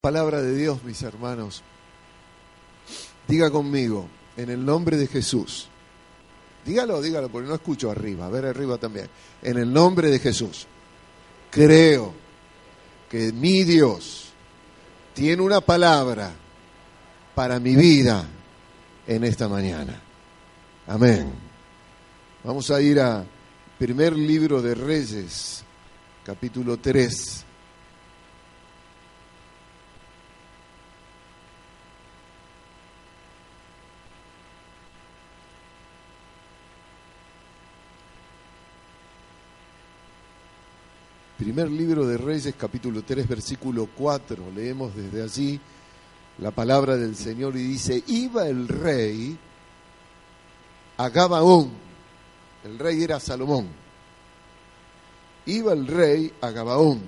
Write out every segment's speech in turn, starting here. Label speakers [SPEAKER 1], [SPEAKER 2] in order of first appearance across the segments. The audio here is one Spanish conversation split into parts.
[SPEAKER 1] Palabra de Dios, mis hermanos. Diga conmigo, en el nombre de Jesús. Dígalo, dígalo, porque no escucho arriba. A ver arriba también. En el nombre de Jesús. Creo que mi Dios tiene una palabra para mi vida en esta mañana. Amén. Vamos a ir a primer libro de Reyes, capítulo 3. Primer libro de Reyes, capítulo 3, versículo 4. Leemos desde allí la palabra del Señor y dice, iba el rey a Gabaón. El rey era Salomón. Iba el rey a Gabaón,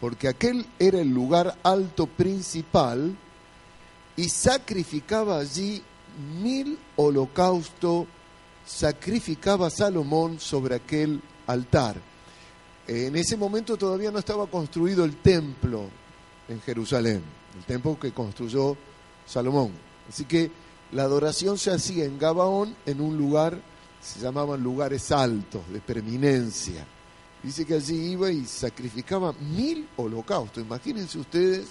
[SPEAKER 1] porque aquel era el lugar alto principal y sacrificaba allí mil holocaustos, sacrificaba Salomón sobre aquel altar. En ese momento todavía no estaba construido el templo en Jerusalén, el templo que construyó Salomón. Así que la adoración se hacía en Gabaón, en un lugar, se llamaban lugares altos, de preeminencia. Dice que allí iba y sacrificaba mil holocaustos. Imagínense ustedes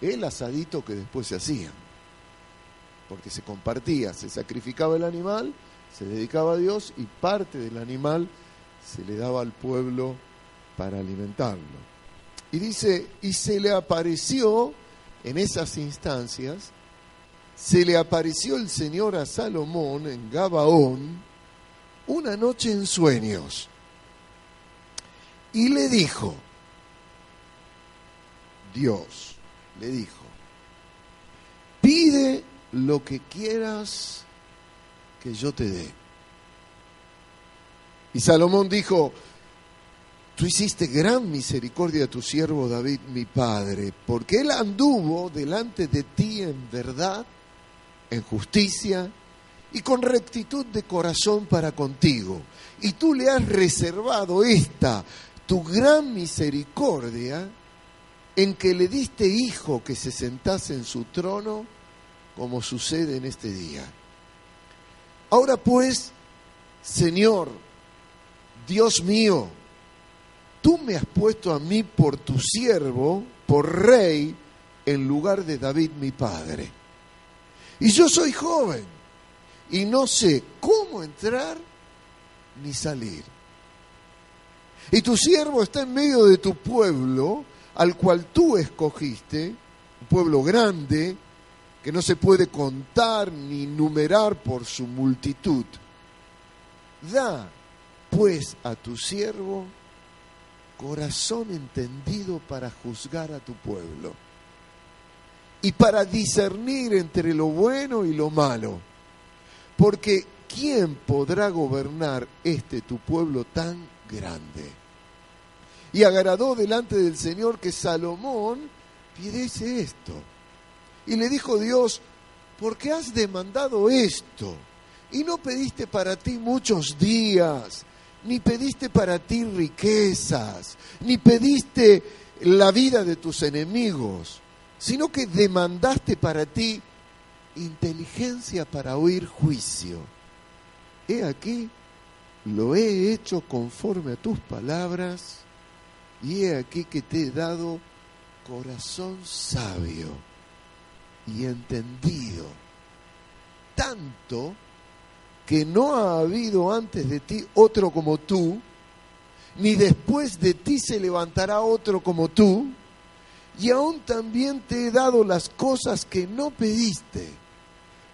[SPEAKER 1] el asadito que después se hacía. Porque se compartía, se sacrificaba el animal, se dedicaba a Dios y parte del animal se le daba al pueblo para alimentarlo. Y dice, y se le apareció en esas instancias, se le apareció el Señor a Salomón en Gabaón una noche en sueños y le dijo, Dios le dijo, pide lo que quieras que yo te dé. Y Salomón dijo, tú hiciste gran misericordia a tu siervo David, mi padre, porque él anduvo delante de ti en verdad, en justicia y con rectitud de corazón para contigo. Y tú le has reservado esta, tu gran misericordia, en que le diste hijo que se sentase en su trono, como sucede en este día. Ahora pues, Señor, Dios mío, tú me has puesto a mí por tu siervo, por rey, en lugar de David mi padre. Y yo soy joven y no sé cómo entrar ni salir. Y tu siervo está en medio de tu pueblo, al cual tú escogiste, un pueblo grande, que no se puede contar ni numerar por su multitud. Da pues a tu siervo corazón entendido para juzgar a tu pueblo y para discernir entre lo bueno y lo malo. Porque ¿quién podrá gobernar este tu pueblo tan grande? Y agradó delante del Señor que Salomón pidiese esto. Y le dijo Dios, ¿por qué has demandado esto? Y no pediste para ti muchos días, ni pediste para ti riquezas, ni pediste la vida de tus enemigos, sino que demandaste para ti inteligencia para oír juicio. He aquí, lo he hecho conforme a tus palabras, y he aquí que te he dado corazón sabio y entendido, tanto que no ha habido antes de ti otro como tú, ni después de ti se levantará otro como tú, y aún también te he dado las cosas que no pediste,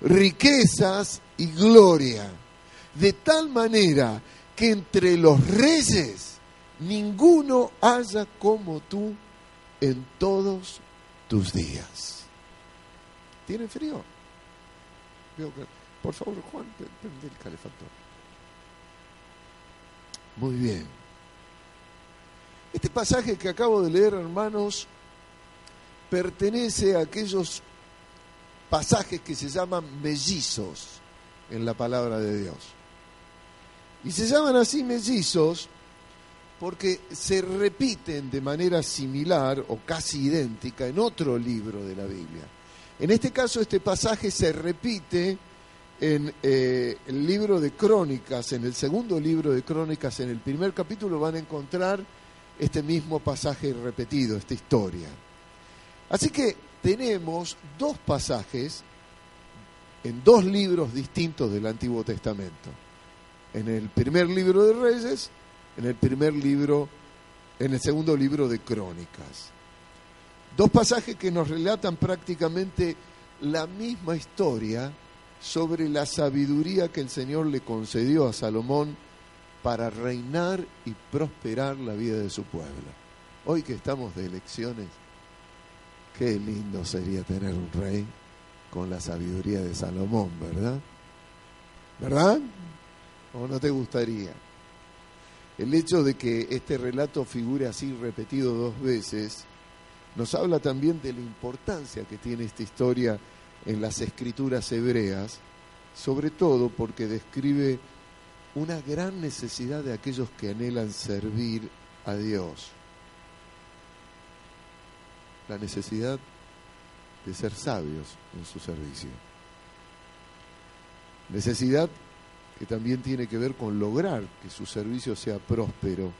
[SPEAKER 1] riquezas y gloria, de tal manera que entre los reyes ninguno haya como tú en todos tus días. ¿Tienen frío? Por favor, Juan, prende el calefactor. Muy bien. Este pasaje que acabo de leer, hermanos, pertenece a aquellos pasajes que se llaman mellizos en la palabra de Dios. Y se llaman así mellizos porque se repiten de manera similar o casi idéntica en otro libro de la Biblia. En este caso, este pasaje se repite en eh, el libro de Crónicas, en el segundo libro de Crónicas, en el primer capítulo van a encontrar este mismo pasaje repetido, esta historia. Así que tenemos dos pasajes en dos libros distintos del Antiguo Testamento. En el primer libro de Reyes, en el primer libro, en el segundo libro de Crónicas. Dos pasajes que nos relatan prácticamente la misma historia sobre la sabiduría que el Señor le concedió a Salomón para reinar y prosperar la vida de su pueblo. Hoy que estamos de elecciones, qué lindo sería tener un rey con la sabiduría de Salomón, ¿verdad? ¿Verdad? ¿O no te gustaría? El hecho de que este relato figure así repetido dos veces nos habla también de la importancia que tiene esta historia en las escrituras hebreas, sobre todo porque describe una gran necesidad de aquellos que anhelan servir a Dios. La necesidad de ser sabios en su servicio. Necesidad que también tiene que ver con lograr que su servicio sea próspero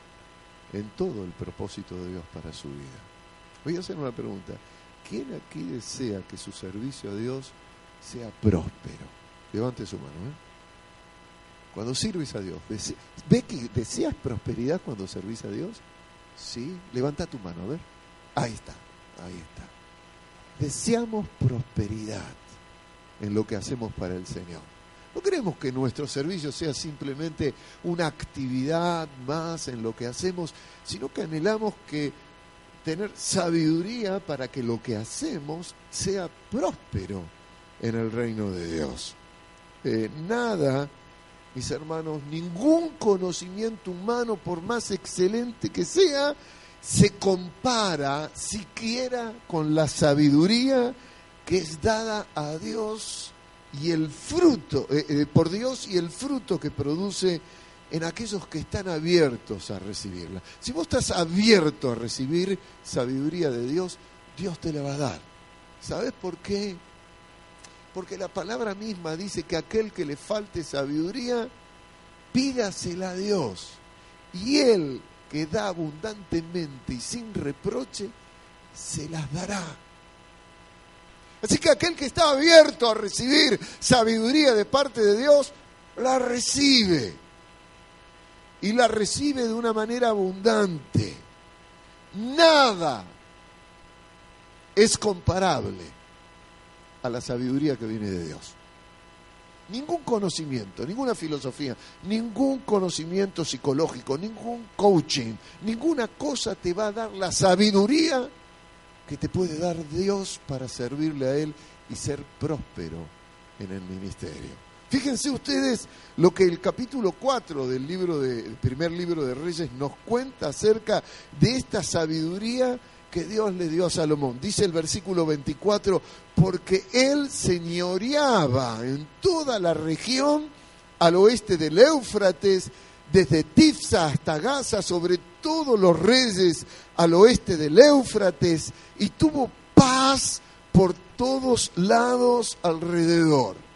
[SPEAKER 1] en todo el propósito de Dios para su vida. Voy a hacer una pregunta. ¿Quién aquí desea que su servicio a Dios sea próspero? Levante su mano. ¿eh? Cuando sirves a Dios, ¿ve que deseas prosperidad cuando servís a Dios? Sí, levanta tu mano, a ver. Ahí está, ahí está. Deseamos prosperidad en lo que hacemos para el Señor. No queremos que nuestro servicio sea simplemente una actividad más en lo que hacemos, sino que anhelamos que tener sabiduría para que lo que hacemos sea próspero en el reino de Dios. Eh, nada, mis hermanos, ningún conocimiento humano, por más excelente que sea, se compara siquiera con la sabiduría que es dada a Dios y el fruto, eh, eh, por Dios y el fruto que produce en aquellos que están abiertos a recibirla. Si vos estás abierto a recibir sabiduría de Dios, Dios te la va a dar. ¿Sabes por qué? Porque la palabra misma dice que aquel que le falte sabiduría, pídasela a Dios. Y Él, que da abundantemente y sin reproche, se las dará. Así que aquel que está abierto a recibir sabiduría de parte de Dios, la recibe y la recibe de una manera abundante. Nada es comparable a la sabiduría que viene de Dios. Ningún conocimiento, ninguna filosofía, ningún conocimiento psicológico, ningún coaching, ninguna cosa te va a dar la sabiduría que te puede dar Dios para servirle a Él y ser próspero en el ministerio. Fíjense ustedes lo que el capítulo 4 del libro de, primer libro de Reyes nos cuenta acerca de esta sabiduría que Dios le dio a Salomón. Dice el versículo 24, porque él señoreaba en toda la región al oeste del Éufrates, desde Tifsa hasta Gaza, sobre todos los reyes al oeste del Éufrates, y tuvo paz por todos lados alrededor.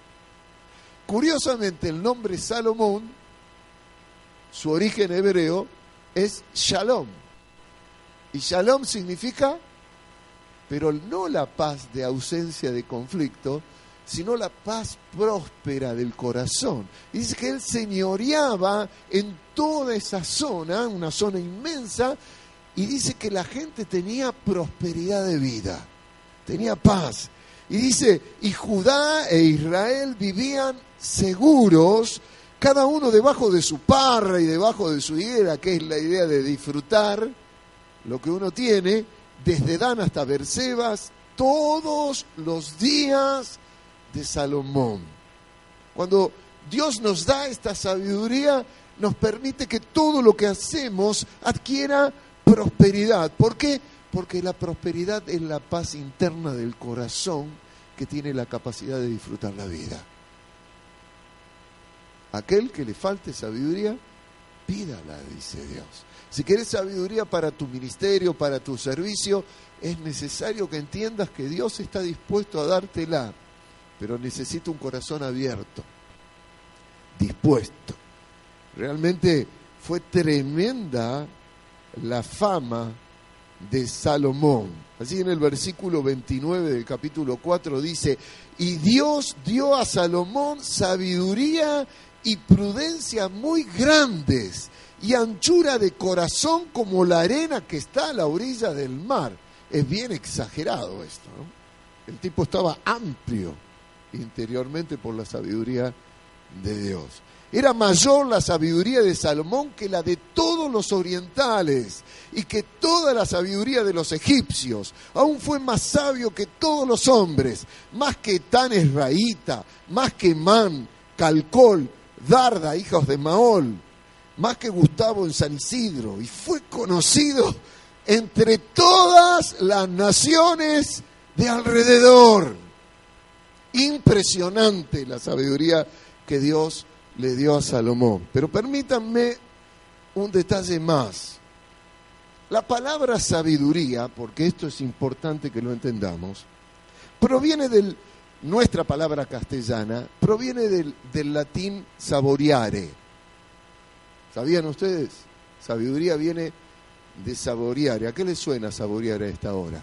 [SPEAKER 1] Curiosamente, el nombre Salomón, su origen hebreo, es Shalom. Y Shalom significa, pero no la paz de ausencia de conflicto, sino la paz próspera del corazón. Y dice que él señoreaba en toda esa zona, una zona inmensa, y dice que la gente tenía prosperidad de vida, tenía paz. Y dice, y Judá e Israel vivían seguros, cada uno debajo de su parra y debajo de su higuera, que es la idea de disfrutar lo que uno tiene, desde Dan hasta Bersebas, todos los días de Salomón. Cuando Dios nos da esta sabiduría, nos permite que todo lo que hacemos adquiera prosperidad. ¿Por qué? Porque la prosperidad es la paz interna del corazón que tiene la capacidad de disfrutar la vida. Aquel que le falte sabiduría, pídala, dice Dios. Si quieres sabiduría para tu ministerio, para tu servicio, es necesario que entiendas que Dios está dispuesto a dártela, pero necesita un corazón abierto, dispuesto. Realmente fue tremenda la fama de Salomón. Así en el versículo 29 del capítulo 4 dice, y Dios dio a Salomón sabiduría y prudencia muy grandes y anchura de corazón como la arena que está a la orilla del mar. Es bien exagerado esto. El tipo estaba amplio interiormente por la sabiduría de Dios. Era mayor la sabiduría de Salomón que la de todos los orientales y que toda la sabiduría de los egipcios. Aún fue más sabio que todos los hombres, más que Tan Esraíta, más que Man, Calcol, Darda, hijos de Maol, más que Gustavo en San Isidro. Y fue conocido entre todas las naciones de alrededor. Impresionante la sabiduría que Dios le dio a Salomón. Pero permítanme un detalle más. La palabra sabiduría, porque esto es importante que lo entendamos, proviene de nuestra palabra castellana, proviene del, latín saboreare. ¿Sabían ustedes? Sabiduría viene de saboreare. ¿A qué le suena saborear a esta hora?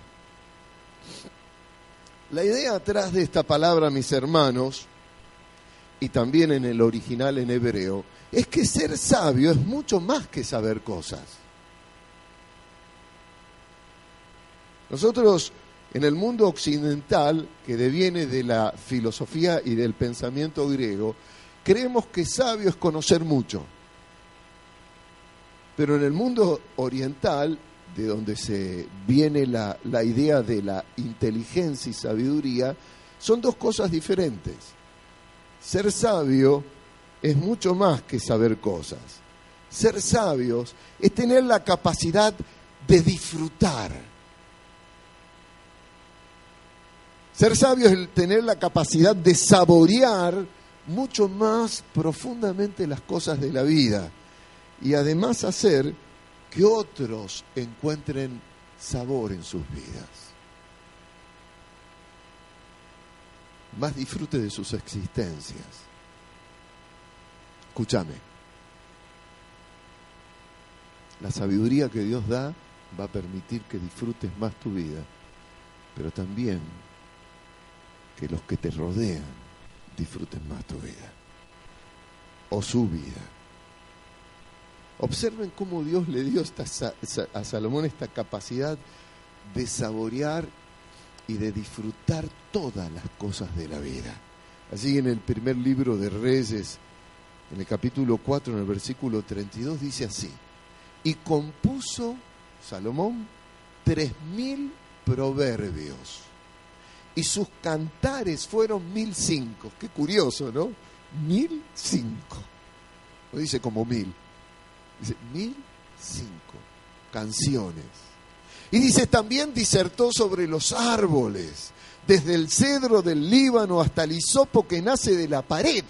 [SPEAKER 1] La idea atrás de esta palabra, mis hermanos, y también en el original en hebreo, es que ser sabio es mucho más que saber cosas. Nosotros en el mundo occidental, que deviene de la filosofía y del pensamiento griego, creemos que sabio es conocer mucho. Pero en el mundo oriental, de donde se viene la, la idea de la inteligencia y sabiduría, son dos cosas diferentes. Ser sabio es mucho más que saber cosas. Ser sabios es tener la capacidad de disfrutar. Ser sabio es tener la capacidad de saborear mucho más profundamente las cosas de la vida y además hacer que otros encuentren sabor en sus vidas. Más disfrute de sus existencias. Escúchame. La sabiduría que Dios da va a permitir que disfrutes más tu vida, pero también que los que te rodean disfruten más tu vida o su vida. Observen cómo Dios le dio a Salomón esta capacidad de saborear y de disfrutar todas las cosas de la vida. Así en el primer libro de Reyes, en el capítulo 4, en el versículo 32, dice así, y compuso Salomón tres mil proverbios, y sus cantares fueron mil cinco. Qué curioso, ¿no? Mil cinco. No dice como mil, Dice, mil cinco canciones. Y dice, también disertó sobre los árboles, desde el cedro del Líbano hasta el hisopo que nace de la pared.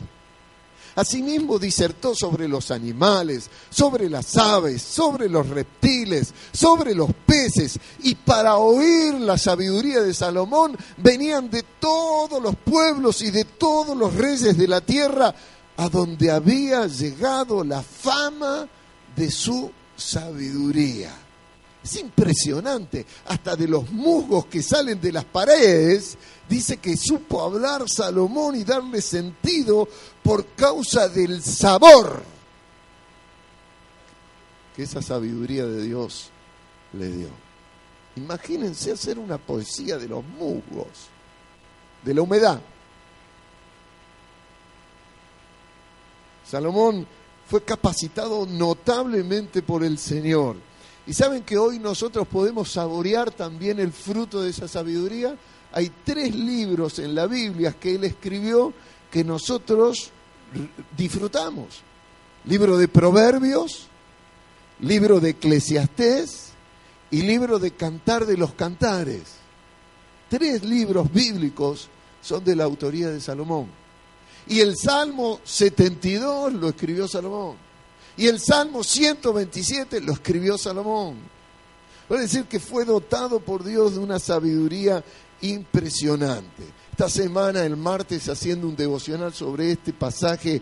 [SPEAKER 1] Asimismo disertó sobre los animales, sobre las aves, sobre los reptiles, sobre los peces. Y para oír la sabiduría de Salomón venían de todos los pueblos y de todos los reyes de la tierra a donde había llegado la fama de su sabiduría. Es impresionante, hasta de los musgos que salen de las paredes, dice que supo hablar Salomón y darle sentido por causa del sabor que esa sabiduría de Dios le dio. Imagínense hacer una poesía de los musgos, de la humedad. Salomón fue capacitado notablemente por el Señor. Y saben que hoy nosotros podemos saborear también el fruto de esa sabiduría. Hay tres libros en la Biblia que él escribió que nosotros disfrutamos. Libro de Proverbios, libro de Eclesiastés y libro de Cantar de los Cantares. Tres libros bíblicos son de la autoría de Salomón. Y el Salmo 72 lo escribió Salomón. Y el Salmo 127 lo escribió Salomón. Puede decir que fue dotado por Dios de una sabiduría impresionante. Esta semana, el martes, haciendo un devocional sobre este pasaje, eh,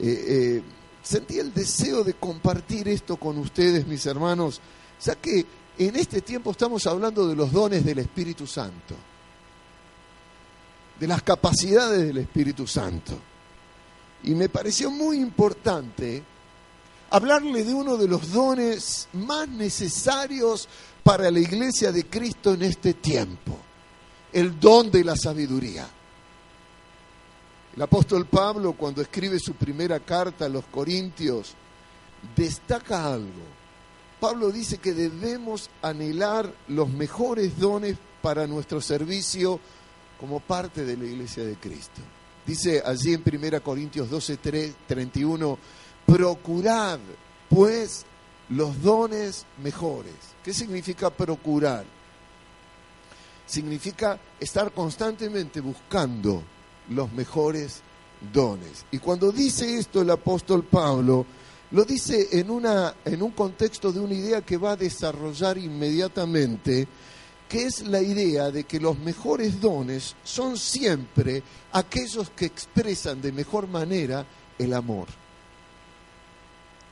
[SPEAKER 1] eh, sentí el deseo de compartir esto con ustedes, mis hermanos, ya que en este tiempo estamos hablando de los dones del Espíritu Santo, de las capacidades del Espíritu Santo. Y me pareció muy importante hablarle de uno de los dones más necesarios para la iglesia de Cristo en este tiempo, el don de la sabiduría. El apóstol Pablo, cuando escribe su primera carta a los Corintios, destaca algo. Pablo dice que debemos anhelar los mejores dones para nuestro servicio como parte de la iglesia de Cristo. Dice allí en 1 Corintios 12, 31, procurad pues los dones mejores. ¿Qué significa procurar? Significa estar constantemente buscando los mejores dones. Y cuando dice esto el apóstol Pablo, lo dice en, una, en un contexto de una idea que va a desarrollar inmediatamente, que es la idea de que los mejores dones son siempre aquellos que expresan de mejor manera el amor.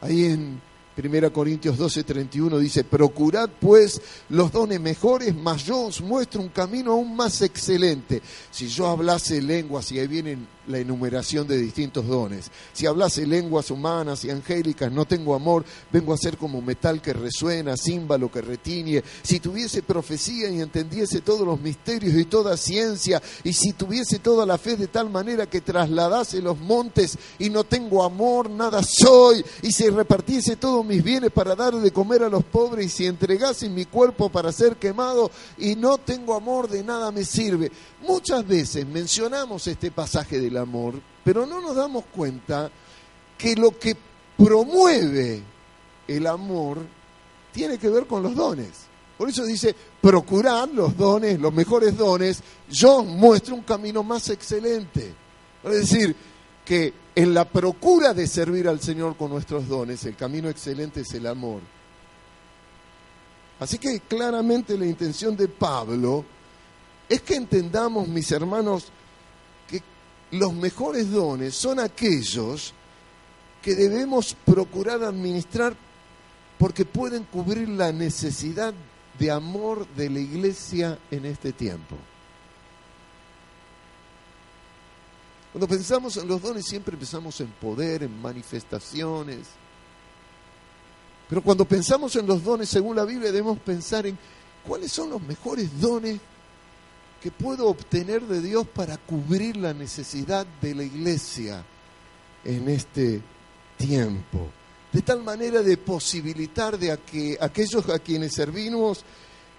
[SPEAKER 1] Ahí en 1 Corintios 12, 31 dice, procurad pues los dones mejores, mas yo os muestro un camino aún más excelente. Si yo hablase lenguas, y ahí vienen la enumeración de distintos dones. Si hablase lenguas humanas y angélicas, no tengo amor, vengo a ser como metal que resuena, címbalo que retiñe. Si tuviese profecía y entendiese todos los misterios y toda ciencia, y si tuviese toda la fe de tal manera que trasladase los montes y no tengo amor, nada soy, y si repartiese todos mis bienes para dar de comer a los pobres, y si entregase mi cuerpo para ser quemado y no tengo amor, de nada me sirve. Muchas veces mencionamos este pasaje amor, pero no nos damos cuenta que lo que promueve el amor tiene que ver con los dones. Por eso dice, procurar los dones, los mejores dones, yo muestro un camino más excelente. Es decir, que en la procura de servir al Señor con nuestros dones, el camino excelente es el amor. Así que claramente la intención de Pablo es que entendamos, mis hermanos, los mejores dones son aquellos que debemos procurar administrar porque pueden cubrir la necesidad de amor de la iglesia en este tiempo. Cuando pensamos en los dones siempre pensamos en poder, en manifestaciones. Pero cuando pensamos en los dones según la Biblia debemos pensar en cuáles son los mejores dones que puedo obtener de Dios para cubrir la necesidad de la iglesia en este tiempo. De tal manera de posibilitar de que aquellos a quienes servimos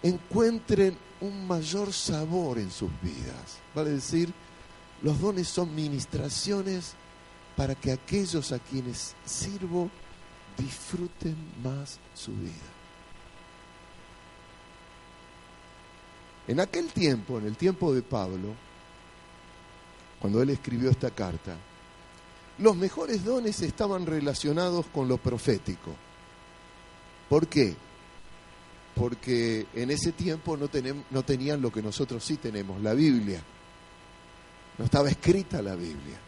[SPEAKER 1] encuentren un mayor sabor en sus vidas. Vale decir, los dones son ministraciones para que aquellos a quienes sirvo disfruten más su vida. En aquel tiempo, en el tiempo de Pablo, cuando él escribió esta carta, los mejores dones estaban relacionados con lo profético. ¿Por qué? Porque en ese tiempo no, no tenían lo que nosotros sí tenemos, la Biblia. No estaba escrita la Biblia.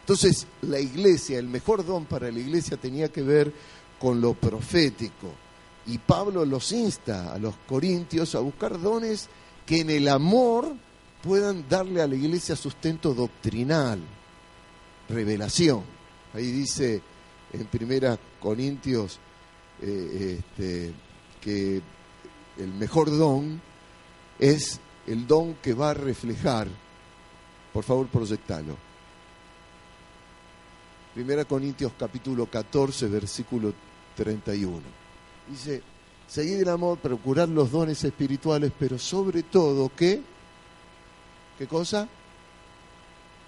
[SPEAKER 1] Entonces, la iglesia, el mejor don para la iglesia tenía que ver con lo profético. Y Pablo los insta a los corintios a buscar dones que en el amor puedan darle a la iglesia sustento doctrinal, revelación. Ahí dice en Primera Corintios eh, este, que el mejor don es el don que va a reflejar. Por favor, proyectalo. Primera Corintios capítulo 14, versículo 31. Dice, seguid el amor, procurar los dones espirituales, pero sobre todo, ¿qué? ¿Qué cosa?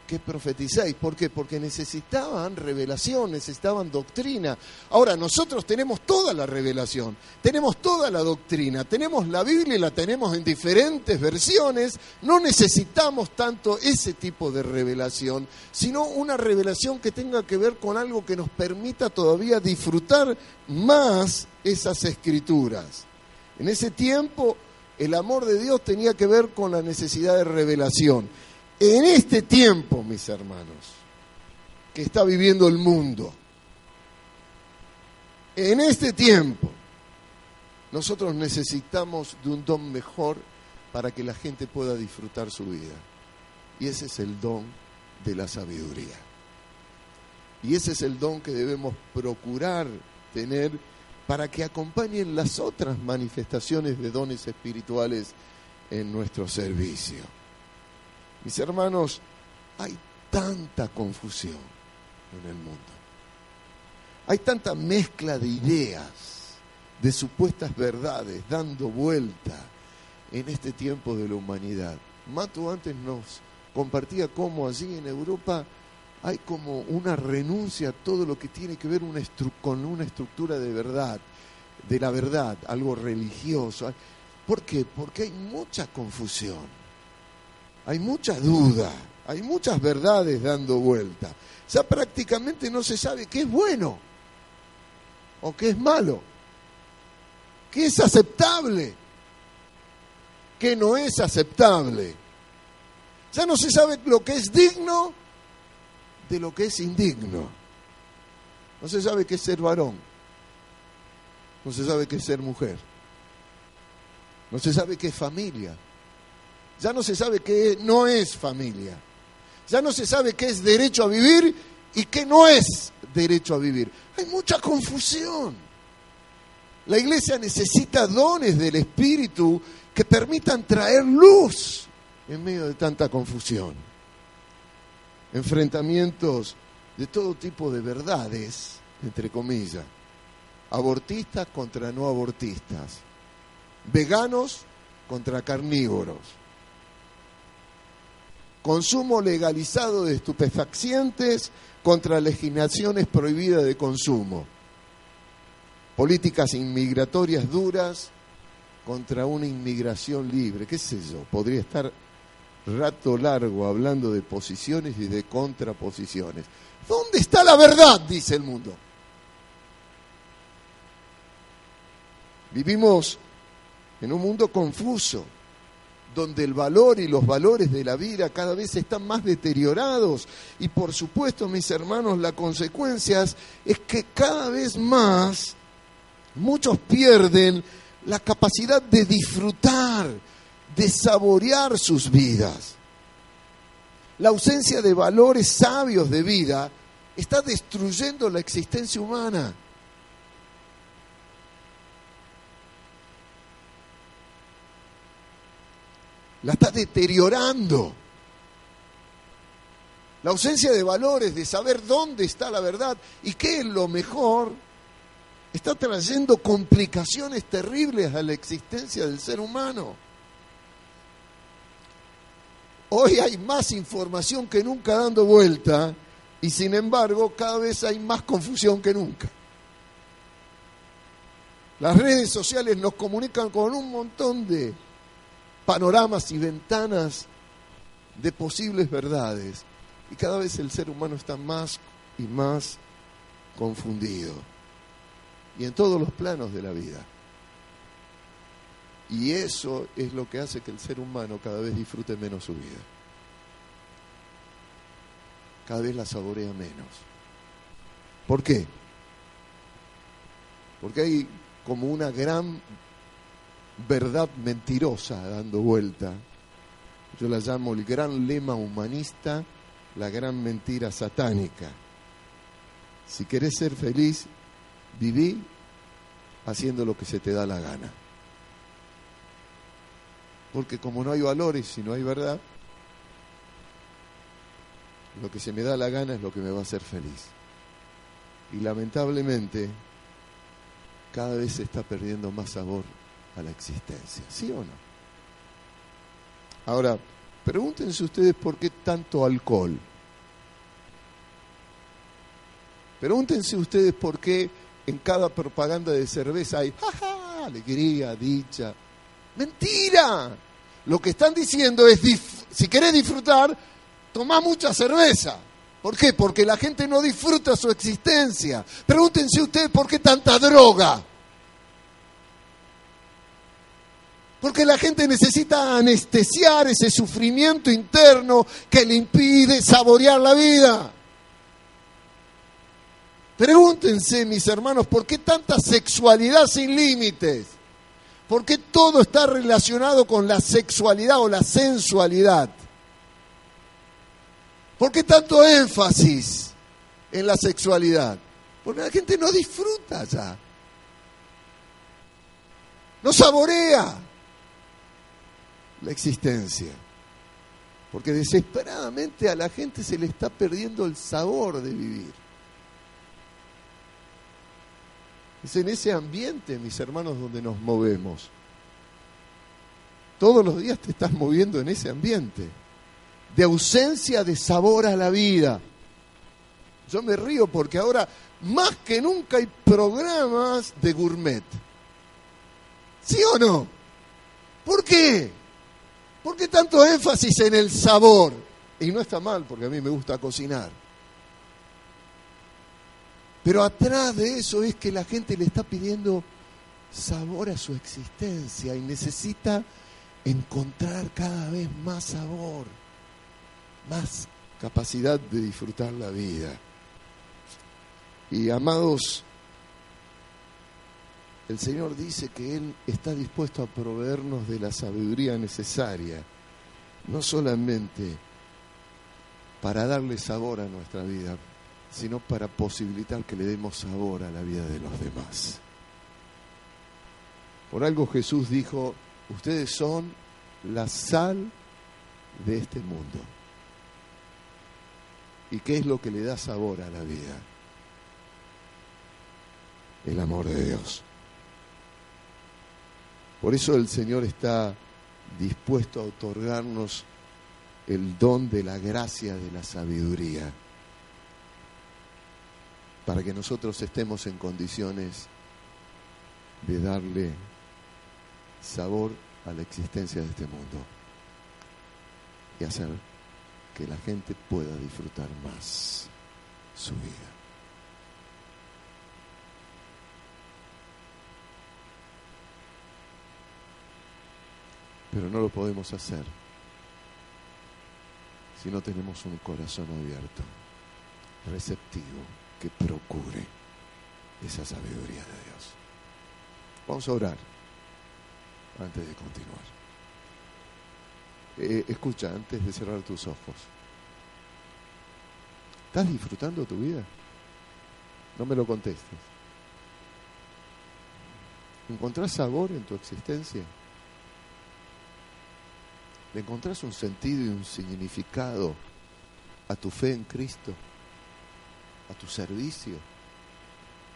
[SPEAKER 1] Que profeticéis. ¿Por qué? Porque necesitaban revelación, necesitaban doctrina. Ahora, nosotros tenemos toda la revelación, tenemos toda la doctrina, tenemos la Biblia y la tenemos en diferentes versiones. No necesitamos tanto ese tipo de revelación, sino una revelación que tenga que ver con algo que nos permita todavía disfrutar más esas escrituras. En ese tiempo, el amor de Dios tenía que ver con la necesidad de revelación en este tiempo, mis hermanos, que está viviendo el mundo, en este tiempo, nosotros necesitamos de un don mejor para que la gente pueda disfrutar su vida. Y ese es el don de la sabiduría. Y ese es el don que debemos procurar tener para que acompañen las otras manifestaciones de dones espirituales en nuestro servicio. Mis hermanos, hay tanta confusión en el mundo. Hay tanta mezcla de ideas, de supuestas verdades, dando vuelta en este tiempo de la humanidad. Mato antes nos compartía cómo allí en Europa hay como una renuncia a todo lo que tiene que ver con una estructura de verdad, de la verdad, algo religioso. ¿Por qué? Porque hay mucha confusión hay mucha duda, hay muchas verdades dando vuelta. Ya prácticamente no se sabe qué es bueno o qué es malo, qué es aceptable, qué no es aceptable. Ya no se sabe lo que es digno de lo que es indigno. No se sabe qué es ser varón. No se sabe qué es ser mujer. No se sabe qué es familia. Ya no se sabe qué no es familia. Ya no se sabe qué es derecho a vivir y qué no es derecho a vivir. Hay mucha confusión. La iglesia necesita dones del Espíritu que permitan traer luz en medio de tanta confusión. Enfrentamientos de todo tipo de verdades, entre comillas. Abortistas contra no abortistas. Veganos contra carnívoros consumo legalizado de estupefacientes contra legislaciones prohibidas de consumo, políticas inmigratorias duras contra una inmigración libre, qué sé yo, podría estar rato largo hablando de posiciones y de contraposiciones. ¿Dónde está la verdad? dice el mundo. Vivimos en un mundo confuso, donde el valor y los valores de la vida cada vez están más deteriorados. Y por supuesto, mis hermanos, la consecuencia es que cada vez más muchos pierden la capacidad de disfrutar, de saborear sus vidas. La ausencia de valores sabios de vida está destruyendo la existencia humana. La está deteriorando. La ausencia de valores, de saber dónde está la verdad y qué es lo mejor, está trayendo complicaciones terribles a la existencia del ser humano. Hoy hay más información que nunca dando vuelta y sin embargo cada vez hay más confusión que nunca. Las redes sociales nos comunican con un montón de panoramas y ventanas de posibles verdades. Y cada vez el ser humano está más y más confundido. Y en todos los planos de la vida. Y eso es lo que hace que el ser humano cada vez disfrute menos su vida. Cada vez la saborea menos. ¿Por qué? Porque hay como una gran verdad mentirosa dando vuelta. Yo la llamo el gran lema humanista, la gran mentira satánica. Si querés ser feliz, viví haciendo lo que se te da la gana. Porque como no hay valores y no hay verdad, lo que se me da la gana es lo que me va a hacer feliz. Y lamentablemente cada vez se está perdiendo más sabor a la existencia, ¿sí o no? Ahora, pregúntense ustedes por qué tanto alcohol. Pregúntense ustedes por qué en cada propaganda de cerveza hay jaja, alegría, dicha. Mentira. Lo que están diciendo es, si querés disfrutar, toma mucha cerveza. ¿Por qué? Porque la gente no disfruta su existencia. Pregúntense ustedes por qué tanta droga. Porque la gente necesita anestesiar ese sufrimiento interno que le impide saborear la vida. Pregúntense, mis hermanos, ¿por qué tanta sexualidad sin límites? ¿Por qué todo está relacionado con la sexualidad o la sensualidad? ¿Por qué tanto énfasis en la sexualidad? Porque la gente no disfruta ya. No saborea la existencia. Porque desesperadamente a la gente se le está perdiendo el sabor de vivir. Es en ese ambiente, mis hermanos, donde nos movemos. Todos los días te estás moviendo en ese ambiente de ausencia de sabor a la vida. Yo me río porque ahora más que nunca hay programas de gourmet. ¿Sí o no? ¿Por qué? ¿Por qué tanto énfasis en el sabor? Y no está mal, porque a mí me gusta cocinar. Pero atrás de eso es que la gente le está pidiendo sabor a su existencia y necesita encontrar cada vez más sabor, más capacidad de disfrutar la vida. Y amados, el Señor dice que Él está dispuesto a proveernos de la sabiduría necesaria, no solamente para darle sabor a nuestra vida, sino para posibilitar que le demos sabor a la vida de los demás. Por algo Jesús dijo, ustedes son la sal de este mundo. ¿Y qué es lo que le da sabor a la vida? El amor de Dios. Por eso el Señor está dispuesto a otorgarnos el don de la gracia de la sabiduría, para que nosotros estemos en condiciones de darle sabor a la existencia de este mundo y hacer que la gente pueda disfrutar más su vida. Pero no lo podemos hacer si no tenemos un corazón abierto, receptivo, que procure esa sabiduría de Dios. Vamos a orar antes de continuar. Eh, escucha, antes de cerrar tus ojos. ¿Estás disfrutando tu vida? No me lo contestes. ¿Encontrás sabor en tu existencia? ¿Le encontrás un sentido y un significado a tu fe en Cristo? ¿A tu servicio?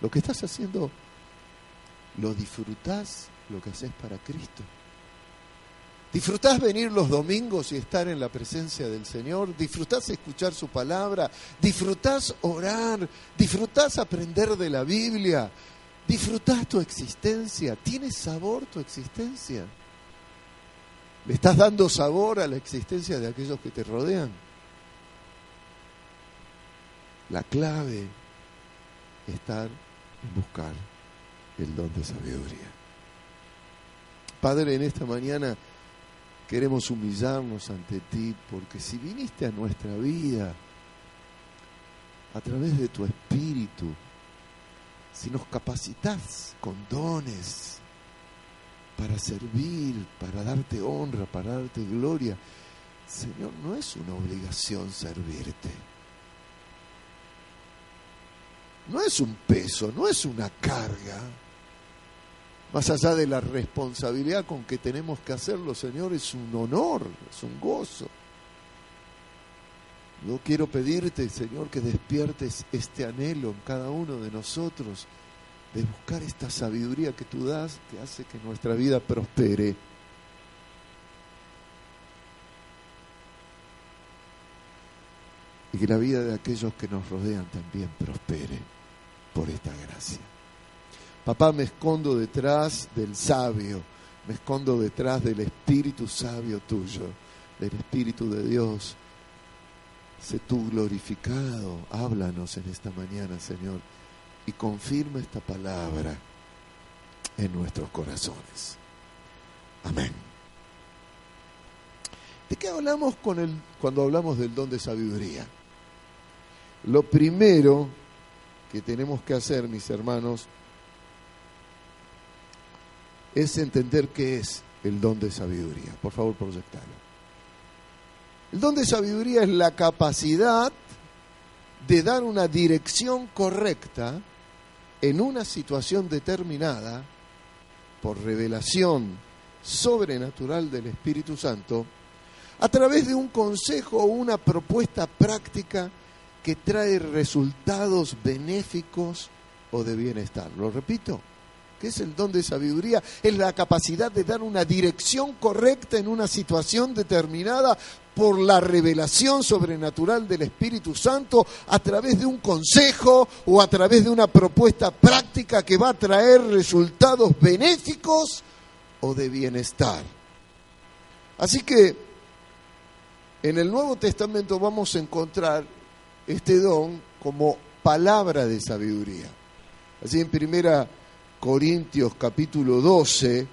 [SPEAKER 1] Lo que estás haciendo, ¿lo disfrutás lo que haces para Cristo? ¿Disfrutás venir los domingos y estar en la presencia del Señor? ¿Disfrutás escuchar su palabra? ¿Disfrutás orar? ¿Disfrutás aprender de la Biblia? ¿Disfrutás tu existencia? ¿Tiene sabor tu existencia? ¿Le estás dando sabor a la existencia de aquellos que te rodean? La clave es estar en buscar el don de sabiduría. Padre, en esta mañana queremos humillarnos ante ti porque si viniste a nuestra vida a través de tu espíritu, si nos capacitas con dones, para servir, para darte honra, para darte gloria. Señor, no es una obligación servirte. No es un peso, no es una carga. Más allá de la responsabilidad con que tenemos que hacerlo, Señor, es un honor, es un gozo. Yo quiero pedirte, Señor, que despiertes este anhelo en cada uno de nosotros de buscar esta sabiduría que tú das que hace que nuestra vida prospere. Y que la vida de aquellos que nos rodean también prospere por esta gracia. Papá, me escondo detrás del sabio, me escondo detrás del espíritu sabio tuyo, del espíritu de Dios. Sé tú glorificado, háblanos en esta mañana, Señor y confirma esta palabra en nuestros corazones. Amén. ¿De qué hablamos cuando hablamos del don de sabiduría? Lo primero que tenemos que hacer, mis hermanos, es entender qué es el don de sabiduría. Por favor, proyectalo. El don de sabiduría es la capacidad de dar una dirección correcta en una situación determinada, por revelación sobrenatural del Espíritu Santo, a través de un consejo o una propuesta práctica que trae resultados benéficos o de bienestar. Lo repito, ¿qué es el don de sabiduría? Es la capacidad de dar una dirección correcta en una situación determinada por la revelación sobrenatural del Espíritu Santo a través de un consejo o a través de una propuesta práctica que va a traer resultados benéficos o de bienestar. Así que en el Nuevo Testamento vamos a encontrar este don como palabra de sabiduría. Así en primera Corintios capítulo 12,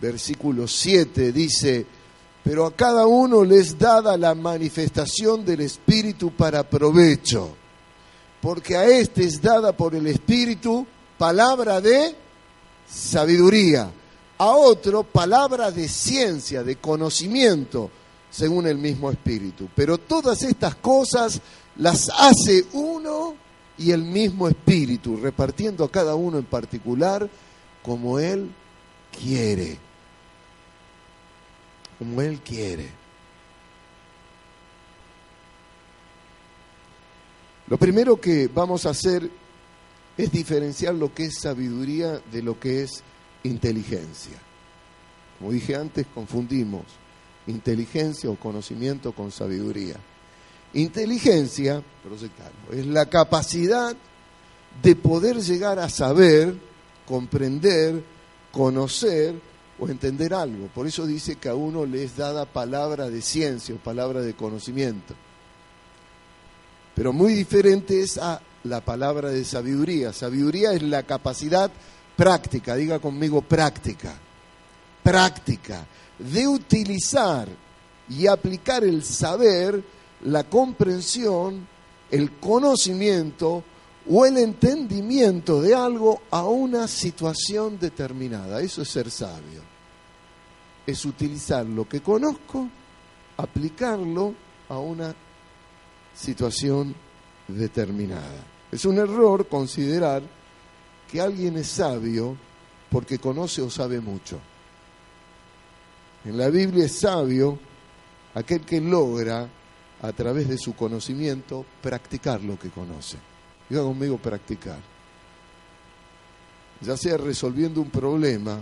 [SPEAKER 1] versículo 7 dice, pero a cada uno les dada la manifestación del Espíritu para provecho, porque a éste es dada por el Espíritu palabra de sabiduría, a otro palabra de ciencia, de conocimiento, según el mismo Espíritu. Pero todas estas cosas las hace uno y el mismo Espíritu, repartiendo a cada uno en particular como Él quiere como Él quiere. Lo primero que vamos a hacer es diferenciar lo que es sabiduría de lo que es inteligencia. Como dije antes, confundimos inteligencia o conocimiento con sabiduría. Inteligencia, es la capacidad de poder llegar a saber, comprender, conocer o entender algo. Por eso dice que a uno le es dada palabra de ciencia o palabra de conocimiento. Pero muy diferente es a la palabra de sabiduría. Sabiduría es la capacidad práctica, diga conmigo práctica, práctica, de utilizar y aplicar el saber, la comprensión, el conocimiento o el entendimiento de algo a una situación determinada. Eso es ser sabio. Es utilizar lo que conozco, aplicarlo a una situación determinada. Es un error considerar que alguien es sabio porque conoce o sabe mucho. En la Biblia es sabio aquel que logra, a través de su conocimiento, practicar lo que conoce. Diga conmigo practicar. Ya sea resolviendo un problema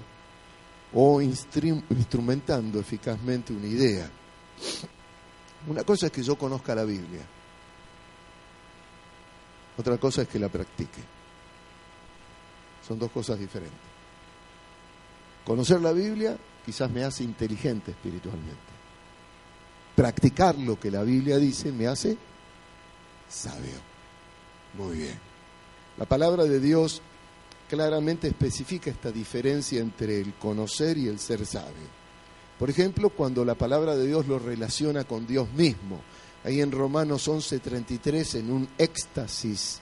[SPEAKER 1] o instrumentando eficazmente una idea. Una cosa es que yo conozca la Biblia. Otra cosa es que la practique. Son dos cosas diferentes. Conocer la Biblia quizás me hace inteligente espiritualmente. Practicar lo que la Biblia dice me hace sabio. Muy bien. La palabra de Dios claramente especifica esta diferencia entre el conocer y el ser sabio. Por ejemplo, cuando la palabra de Dios lo relaciona con Dios mismo. Ahí en Romanos 11:33, en un éxtasis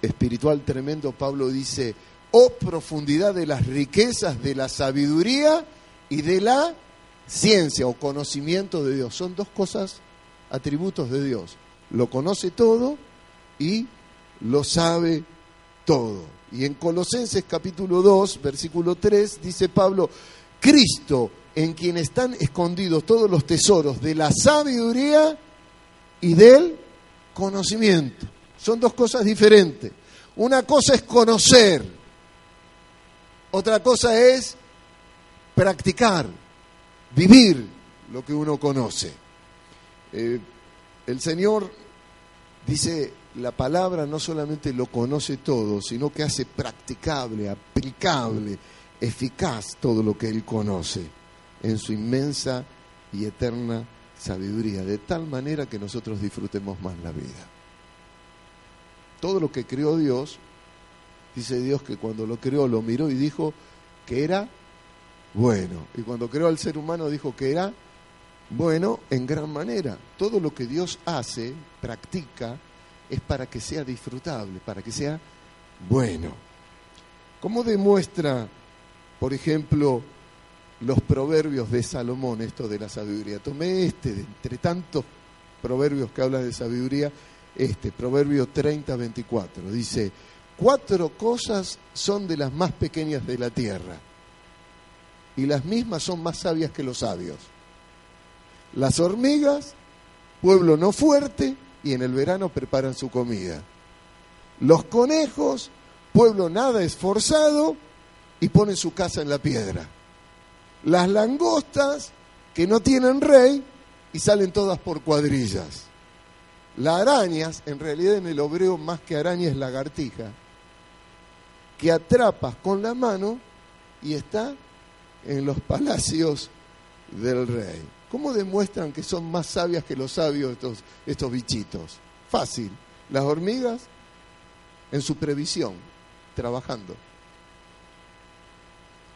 [SPEAKER 1] espiritual tremendo, Pablo dice, oh profundidad de las riquezas de la sabiduría y de la ciencia o conocimiento de Dios. Son dos cosas, atributos de Dios. Lo conoce todo y lo sabe todo. Y en Colosenses capítulo 2, versículo 3, dice Pablo, Cristo en quien están escondidos todos los tesoros de la sabiduría y del conocimiento. Son dos cosas diferentes. Una cosa es conocer, otra cosa es practicar, vivir lo que uno conoce. Eh, el Señor dice, la palabra no solamente lo conoce todo, sino que hace practicable, aplicable, eficaz todo lo que Él conoce en su inmensa y eterna sabiduría, de tal manera que nosotros disfrutemos más la vida. Todo lo que creó Dios, dice Dios que cuando lo creó lo miró y dijo que era bueno. Y cuando creó al ser humano dijo que era bueno en gran manera. Todo lo que Dios hace, practica, es para que sea disfrutable, para que sea bueno. ¿Cómo demuestra, por ejemplo, los proverbios de Salomón, esto de la sabiduría? Tomé este, de entre tantos proverbios que hablan de sabiduría, este, Proverbio 30, 24. Dice, cuatro cosas son de las más pequeñas de la tierra, y las mismas son más sabias que los sabios. Las hormigas, pueblo no fuerte, y en el verano preparan su comida. Los conejos, pueblo nada esforzado, y ponen su casa en la piedra. Las langostas, que no tienen rey, y salen todas por cuadrillas. Las arañas, en realidad en el obreo más que araña es lagartija, que atrapas con la mano y está en los palacios del rey. ¿Cómo demuestran que son más sabias que los sabios estos, estos bichitos? Fácil. Las hormigas en su previsión, trabajando.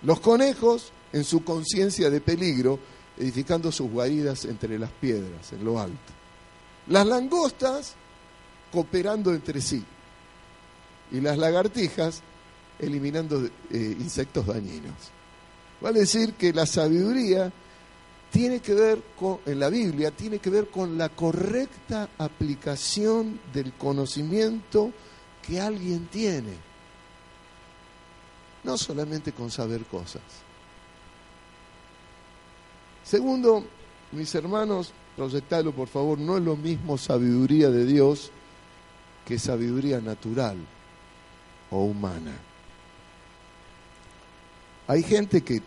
[SPEAKER 1] Los conejos en su conciencia de peligro, edificando sus guaridas entre las piedras, en lo alto. Las langostas cooperando entre sí. Y las lagartijas eliminando eh, insectos dañinos. Vale decir que la sabiduría tiene que ver con, en la Biblia, tiene que ver con la correcta aplicación del conocimiento que alguien tiene. No solamente con saber cosas. Segundo, mis hermanos, proyectalo por favor, no es lo mismo sabiduría de Dios que sabiduría natural o humana. Hay gente que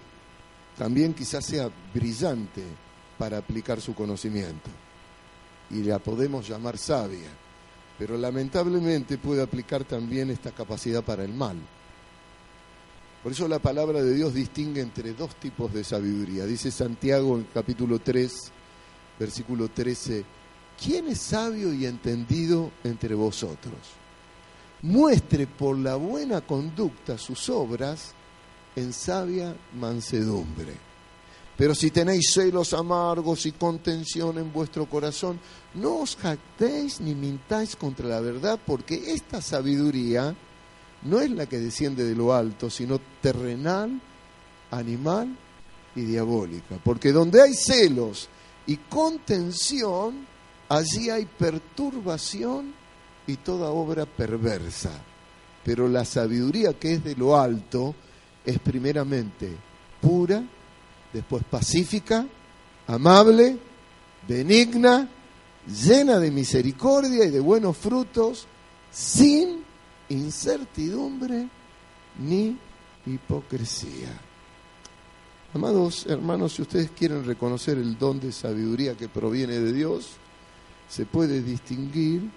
[SPEAKER 1] también quizás sea brillante para aplicar su conocimiento y la podemos llamar sabia, pero lamentablemente puede aplicar también esta capacidad para el mal. Por eso la palabra de Dios distingue entre dos tipos de sabiduría. Dice Santiago en capítulo 3, versículo 13, ¿quién es sabio y entendido entre vosotros? Muestre por la buena conducta sus obras en sabia mansedumbre. Pero si tenéis celos amargos y contención en vuestro corazón, no os jactéis ni mintáis contra la verdad, porque esta sabiduría no es la que desciende de lo alto, sino terrenal, animal y diabólica. Porque donde hay celos y contención, allí hay perturbación y toda obra perversa. Pero la sabiduría que es de lo alto es primeramente pura, después pacífica, amable, benigna, llena de misericordia y de buenos frutos, sin incertidumbre ni hipocresía. Amados hermanos, si ustedes quieren reconocer el don de sabiduría que proviene de Dios, se puede distinguir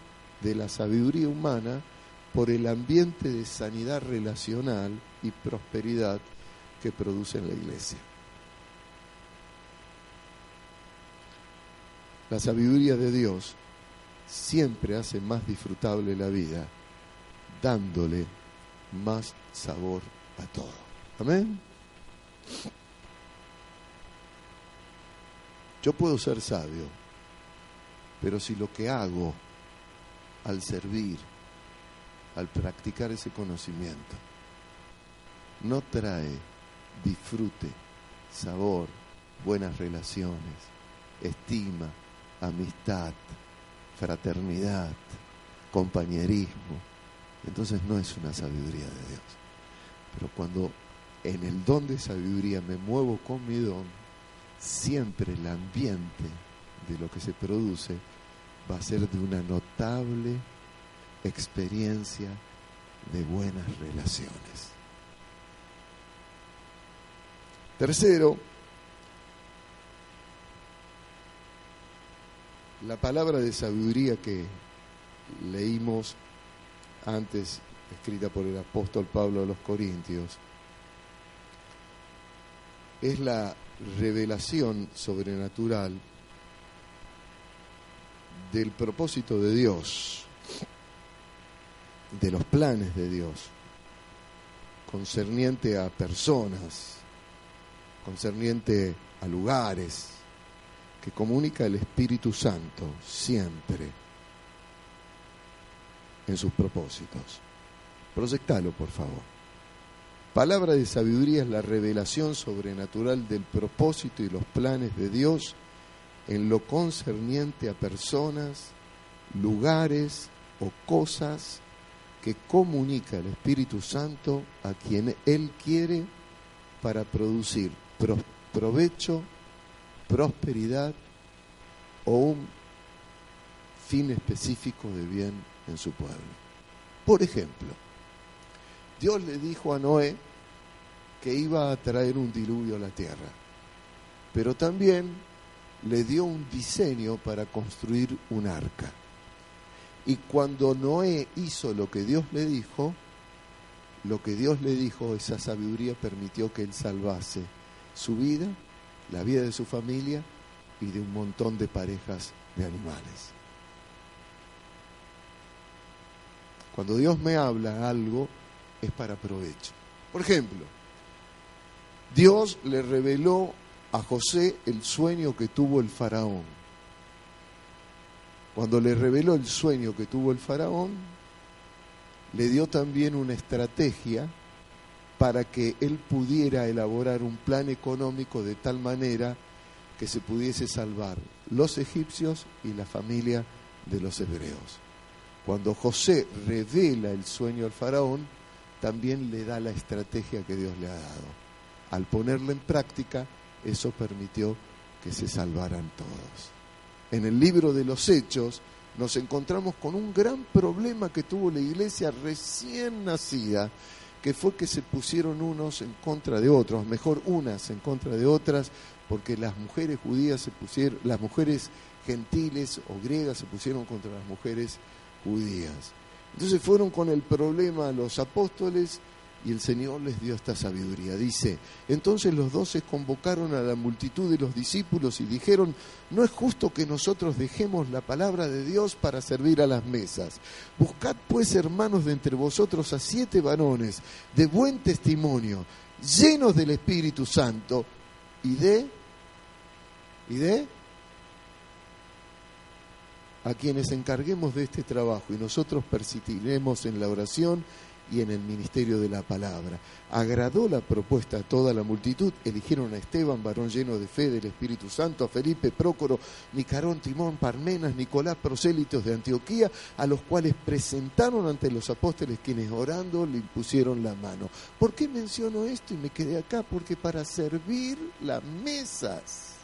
[SPEAKER 1] de la sabiduría humana por el ambiente de sanidad relacional y prosperidad que produce en la iglesia. La sabiduría de Dios siempre hace más disfrutable la vida, dándole más sabor a todo. Amén. Yo puedo ser sabio, pero si lo que hago al servir, al practicar ese conocimiento, no trae disfrute, sabor, buenas relaciones, estima, amistad, fraternidad, compañerismo, entonces no es una sabiduría de Dios. Pero cuando en el don de sabiduría me muevo con mi don, siempre el ambiente de lo que se produce va a ser de una notable experiencia de buenas relaciones. Tercero, la palabra de sabiduría que leímos antes, escrita por el apóstol Pablo a los Corintios, es la revelación sobrenatural del propósito de Dios, de los planes de Dios, concerniente a personas, concerniente a lugares, que comunica el Espíritu Santo siempre en sus propósitos. Proyectalo, por favor. Palabra de sabiduría es la revelación sobrenatural del propósito y los planes de Dios en lo concerniente a personas, lugares o cosas que comunica el Espíritu Santo a quien Él quiere para producir provecho, prosperidad o un fin específico de bien en su pueblo. Por ejemplo, Dios le dijo a Noé que iba a traer un diluvio a la tierra, pero también le dio un diseño para construir un arca. Y cuando Noé hizo lo que Dios le dijo, lo que Dios le dijo, esa sabiduría permitió que él salvase su vida, la vida de su familia y de un montón de parejas de animales. Cuando Dios me habla algo, es para provecho. Por ejemplo, Dios le reveló a José el sueño que tuvo el faraón. Cuando le reveló el sueño que tuvo el faraón, le dio también una estrategia para que él pudiera elaborar un plan económico de tal manera que se pudiese salvar los egipcios y la familia de los hebreos. Cuando José revela el sueño al faraón, también le da la estrategia que Dios le ha dado. Al ponerla en práctica, eso permitió que se salvaran todos. En el libro de los Hechos nos encontramos con un gran problema que tuvo la iglesia recién nacida, que fue que se pusieron unos en contra de otros, mejor unas en contra de otras, porque las mujeres judías se pusieron, las mujeres gentiles o griegas se pusieron contra las mujeres judías. Entonces fueron con el problema los apóstoles y el Señor les dio esta sabiduría. Dice, entonces los doce convocaron a la multitud de los discípulos y dijeron, no es justo que nosotros dejemos la palabra de Dios para servir a las mesas. Buscad pues, hermanos, de entre vosotros a siete varones de buen testimonio, llenos del Espíritu Santo y de... ¿Y de? a quienes encarguemos de este trabajo y nosotros persistiremos en la oración y en el ministerio de la palabra. Agradó la propuesta a toda la multitud, eligieron a Esteban, varón lleno de fe del Espíritu Santo, a Felipe, Prócoro, Nicarón, Timón, Parmenas, Nicolás, prosélitos de Antioquía, a los cuales presentaron ante los apóstoles quienes orando le impusieron la mano. ¿Por qué menciono esto y me quedé acá? Porque para servir las mesas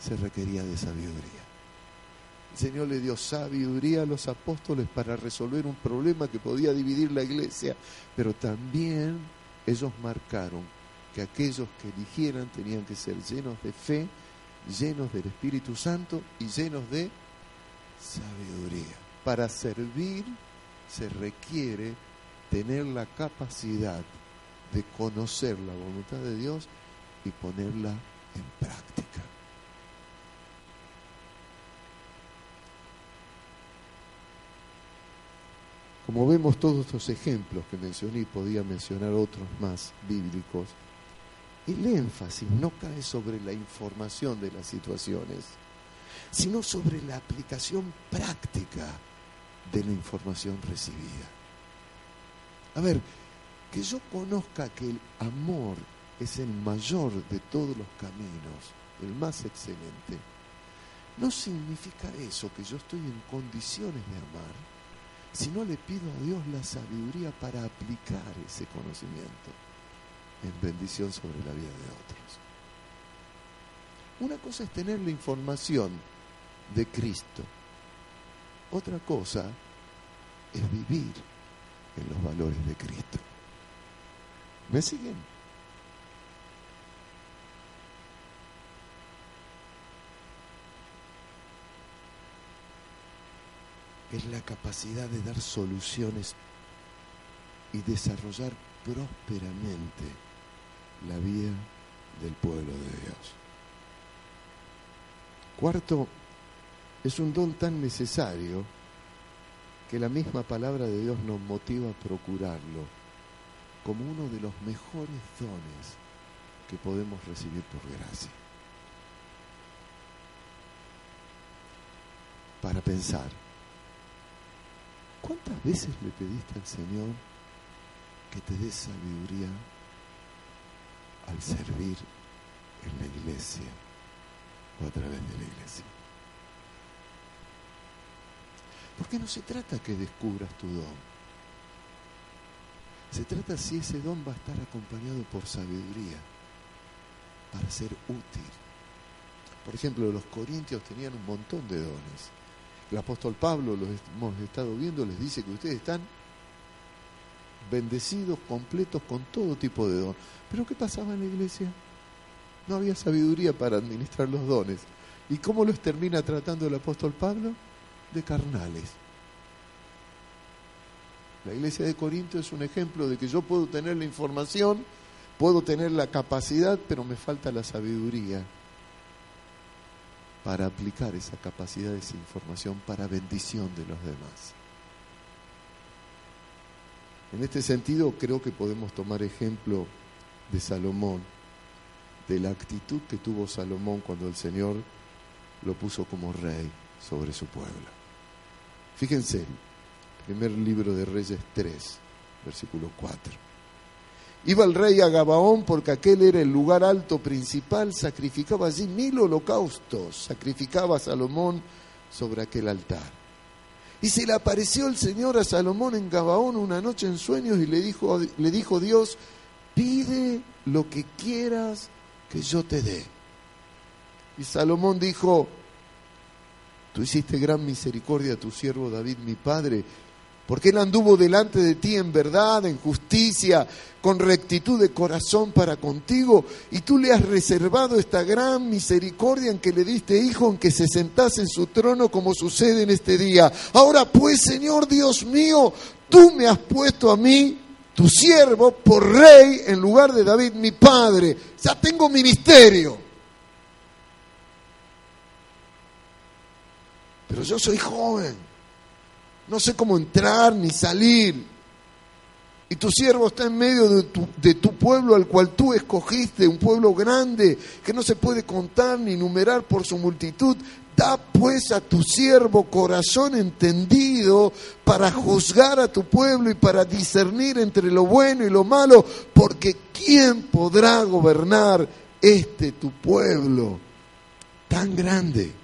[SPEAKER 1] se requería de sabiduría. El Señor le dio sabiduría a los apóstoles para resolver un problema que podía dividir la iglesia, pero también ellos marcaron que aquellos que eligieran tenían que ser llenos de fe, llenos del Espíritu Santo y llenos de sabiduría. Para servir se requiere tener la capacidad de conocer la voluntad de Dios y ponerla en práctica. Como vemos todos estos ejemplos que mencioné y podía mencionar otros más bíblicos, el énfasis no cae sobre la información de las situaciones, sino sobre la aplicación práctica de la información recibida. A ver, que yo conozca que el amor es el mayor de todos los caminos, el más excelente, no significa eso que yo estoy en condiciones de amar si no le pido a Dios la sabiduría para aplicar ese conocimiento en bendición sobre la vida de otros. Una cosa es tener la información de Cristo. Otra cosa es vivir en los valores de Cristo. ¿Me siguen? Es la capacidad de dar soluciones y desarrollar prósperamente la vida del pueblo de Dios. Cuarto, es un don tan necesario que la misma palabra de Dios nos motiva a procurarlo como uno de los mejores dones que podemos recibir por gracia. Para pensar, ¿cuántas veces le pediste al Señor que te dé sabiduría al servir en la iglesia o a través de la iglesia? Porque no se trata que descubras tu don. Se trata si ese don va a estar acompañado por sabiduría para ser útil. Por ejemplo, los corintios tenían un montón de dones. El apóstol Pablo, los hemos estado viendo, les dice que ustedes están bendecidos, completos con todo tipo de don. Pero ¿qué pasaba en la iglesia? No había sabiduría para administrar los dones. ¿Y cómo los termina tratando el apóstol Pablo? De carnales. La iglesia de Corinto es un ejemplo de que yo puedo tener la información, puedo tener la capacidad, pero me falta la sabiduría para aplicar esa capacidad, esa información para bendición de los demás. En este sentido, creo que podemos tomar ejemplo de Salomón, de la actitud que tuvo Salomón cuando el Señor lo puso como rey sobre su pueblo. Fíjense, primer libro de Reyes 3, versículo 4. Iba el rey a Gabaón porque aquel era el lugar alto principal, sacrificaba allí mil holocaustos, sacrificaba a Salomón sobre aquel altar. Y se le apareció el Señor a Salomón en Gabaón una noche en sueños y le dijo, le dijo Dios, pide lo que quieras que yo te dé. Y Salomón dijo, tú hiciste gran misericordia a tu siervo David, mi padre, porque Él anduvo delante de ti en verdad, en justicia, con rectitud de corazón para contigo, y tú le has reservado esta gran misericordia en que le diste hijo, en que se sentase en su trono como sucede en este día. Ahora pues, Señor Dios mío, tú me has puesto a mí, tu siervo, por rey en lugar de David, mi padre. Ya tengo ministerio. Pero yo soy joven no sé cómo entrar ni salir. Y tu siervo está en medio de tu, de tu, pueblo al cual tú escogiste, un pueblo grande que no se puede contar ni numerar por su multitud. Da pues a tu siervo corazón entendido para juzgar a tu pueblo y para discernir entre lo bueno y lo malo, porque ¿quién podrá gobernar este tu pueblo tan grande?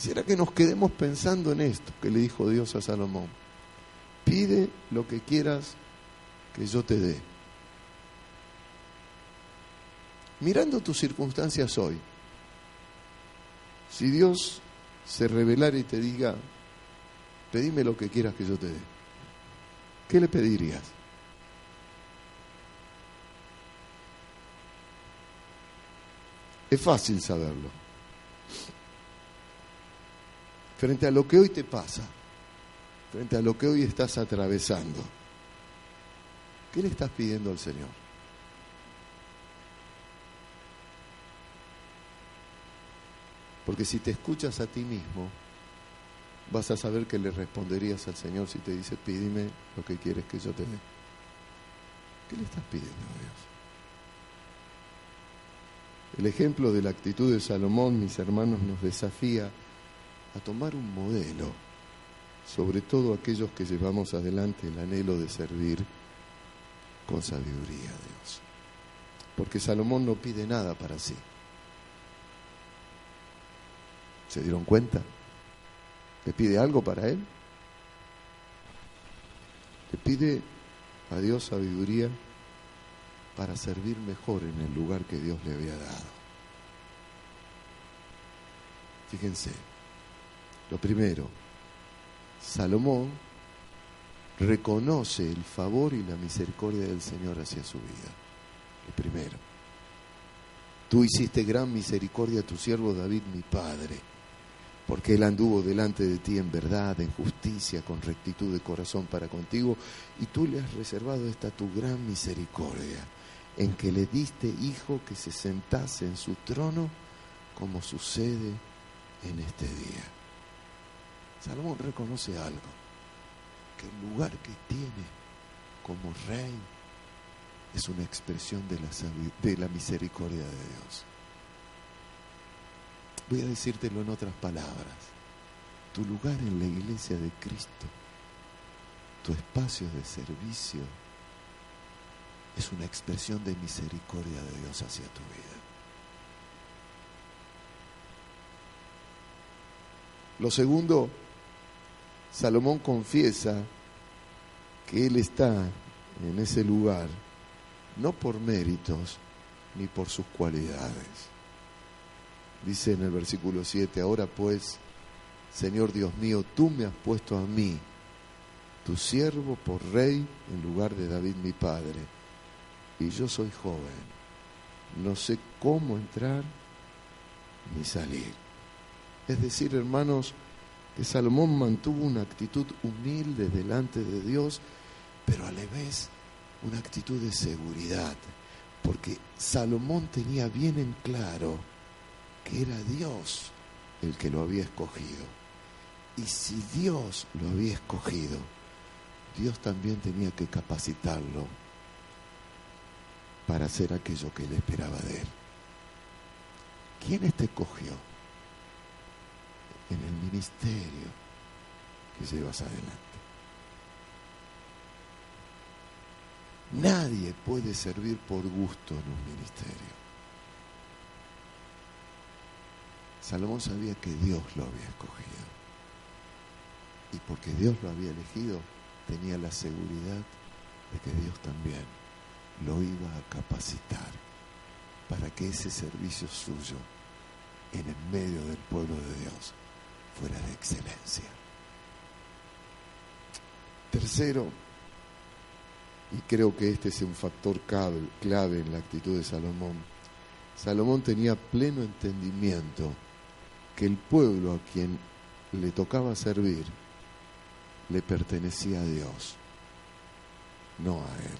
[SPEAKER 1] Quisiera que nos quedemos pensando en esto que le dijo Dios a Salomón. Pide lo que quieras que yo te dé. Mirando tus circunstancias hoy, si Dios se revelara y te diga, pedime lo que quieras que yo te dé, ¿qué le pedirías? Es fácil saberlo frente a lo que hoy te pasa, frente a lo que hoy estás atravesando, ¿qué le estás pidiendo al Señor? Porque si te escuchas a ti mismo, vas a saber que le responderías al Señor si te dice, pídeme lo que quieres que yo te dé. ¿Qué le estás pidiendo a Dios? El ejemplo de la actitud de Salomón, mis hermanos, nos desafía a tomar un modelo, sobre todo aquellos que llevamos adelante el anhelo de servir con sabiduría a Dios. Porque Salomón no pide nada para sí. ¿Se dieron cuenta? ¿Le pide algo para él? Le pide a Dios sabiduría para servir mejor en el lugar que Dios le había dado. Fíjense, Lo primero, Salomón reconoce el favor y la misericordia del Señor hacia su vida. Lo primero. Tú hiciste gran misericordia a tu siervo David, mi padre, porque él anduvo delante de ti en verdad, en justicia, con rectitud de corazón para contigo, y tú le has reservado esta tu gran misericordia, en que le diste hijo que se sentase en su trono, como sucede en este día. Salomón reconoce algo, que el lugar que tiene como rey es una expresión de la, de la misericordia de Dios. Voy a decírtelo en otras palabras. Tu lugar en la iglesia de Cristo, tu espacio de servicio, es una expresión de misericordia de Dios hacia tu vida. Lo segundo, Salomón confiesa que él está en ese lugar no por méritos ni por sus cualidades. Dice en el versículo 7, ahora pues, Señor Dios mío, tú me has puesto a mí, tu siervo, por rey en lugar de David mi padre, y yo soy joven, no sé cómo entrar ni salir. Es decir, hermanos, que Salomón mantuvo una actitud humilde delante de Dios, pero a la vez una actitud de seguridad, porque Salomón tenía bien en claro que era Dios el que lo había escogido. Y si Dios lo había escogido, Dios también tenía que capacitarlo para hacer aquello que él esperaba de él. ¿Quién te escogió? En el ministerio que llevas adelante. Nadie puede servir por gusto en un ministerio. Salomón sabía que Dios lo había escogido. Y porque Dios lo había elegido, tenía la seguridad de que Dios también lo iba a capacitar para que ese servicio suyo en el medio del pueblo de Dios fuera de excelencia. Tercero, y creo que este es un factor clave en la actitud de Salomón. Salomón tenía pleno entendimiento que el pueblo a quien le tocaba servir le pertenecía a Dios, no a él.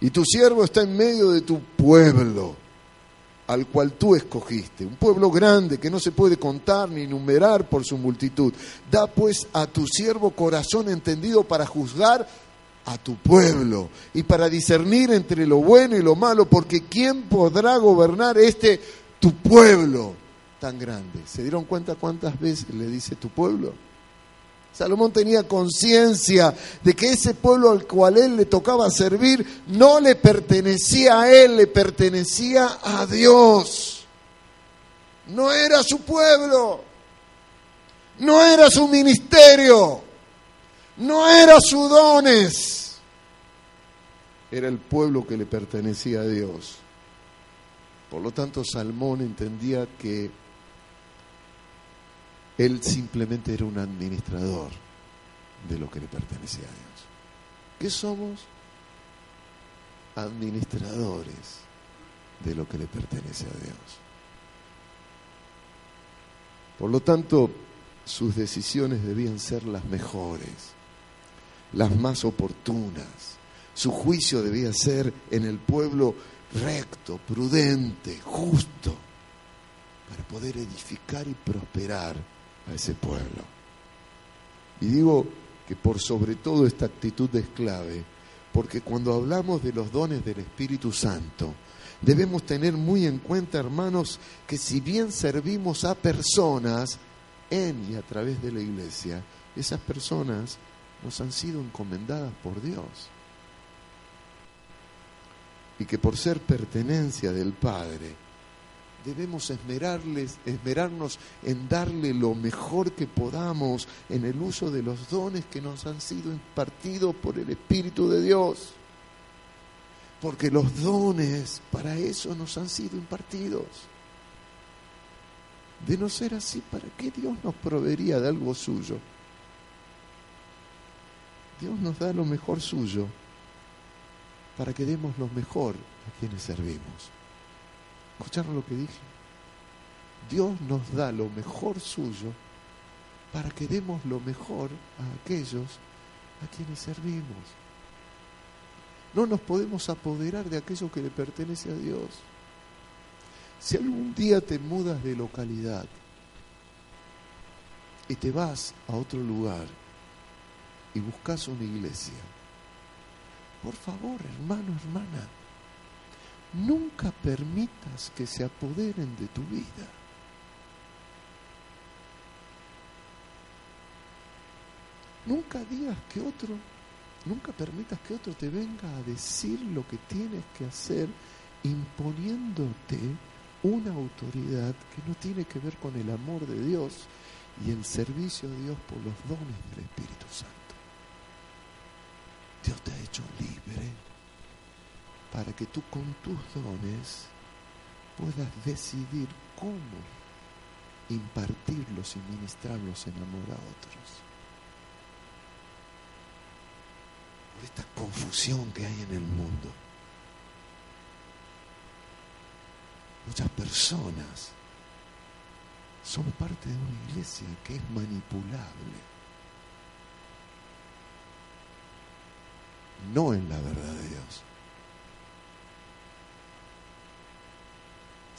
[SPEAKER 1] Y tu siervo está en medio de tu pueblo al cual tú escogiste, un pueblo grande que no se puede contar ni numerar por su multitud. Da pues a tu siervo corazón entendido para juzgar a tu pueblo y para discernir entre lo bueno y lo malo, porque ¿quién podrá gobernar este tu pueblo tan grande? ¿Se dieron cuenta cuántas veces le dice tu pueblo? Salomón tenía conciencia de que ese pueblo al cual él le tocaba servir no le pertenecía a él, le pertenecía a Dios. No era su pueblo, no era su ministerio, no era sus dones, era el pueblo que le pertenecía a Dios. Por lo tanto, Salmón entendía que él simplemente era un administrador de lo que le pertenecía a Dios. ¿Qué somos? Administradores de lo que le pertenece a Dios. Por lo tanto, sus decisiones debían ser las mejores, las más oportunas. Su juicio debía ser en el pueblo recto, prudente, justo, para poder edificar y prosperar a ese pueblo. Y digo que por sobre todo esta actitud es clave, porque cuando hablamos de los dones del Espíritu Santo, debemos tener muy en cuenta, hermanos, que si bien servimos a personas en y a través de la iglesia, esas personas nos han sido encomendadas por Dios. Y que por ser pertenencia del Padre, debemos esmerarles, esmerarnos en darle lo mejor que podamos en el uso de los dones que nos han sido impartidos por el Espíritu de Dios. Porque los dones para eso nos han sido impartidos. De no ser así, ¿para qué Dios nos proveería de algo suyo? Dios nos da lo mejor suyo para que demos lo mejor a quienes servimos. ¿Escucharon lo que dije? Dios nos da lo mejor suyo para que demos lo mejor a aquellos a quienes servimos. No nos podemos apoderar de aquello que le pertenece a Dios. Si algún día te mudas de localidad y te vas a otro lugar y buscas una iglesia, por favor, hermano, hermana, nunca permitas que se apoderen de tu vida. Nunca digas que otro, nunca permitas que otro te venga a decir lo que tienes que hacer imponiéndote una autoridad que no tiene que ver con el amor de Dios y el servicio a Dios por los dones del Espíritu Santo. Dios te ha hecho libre para que tú con tus dones puedas decidir cómo impartirlos y ministrarlos en amor a otros. Por esta confusión que hay en el mundo. Muchas personas son parte de una iglesia que es manipulable. No en la verdad de Dios.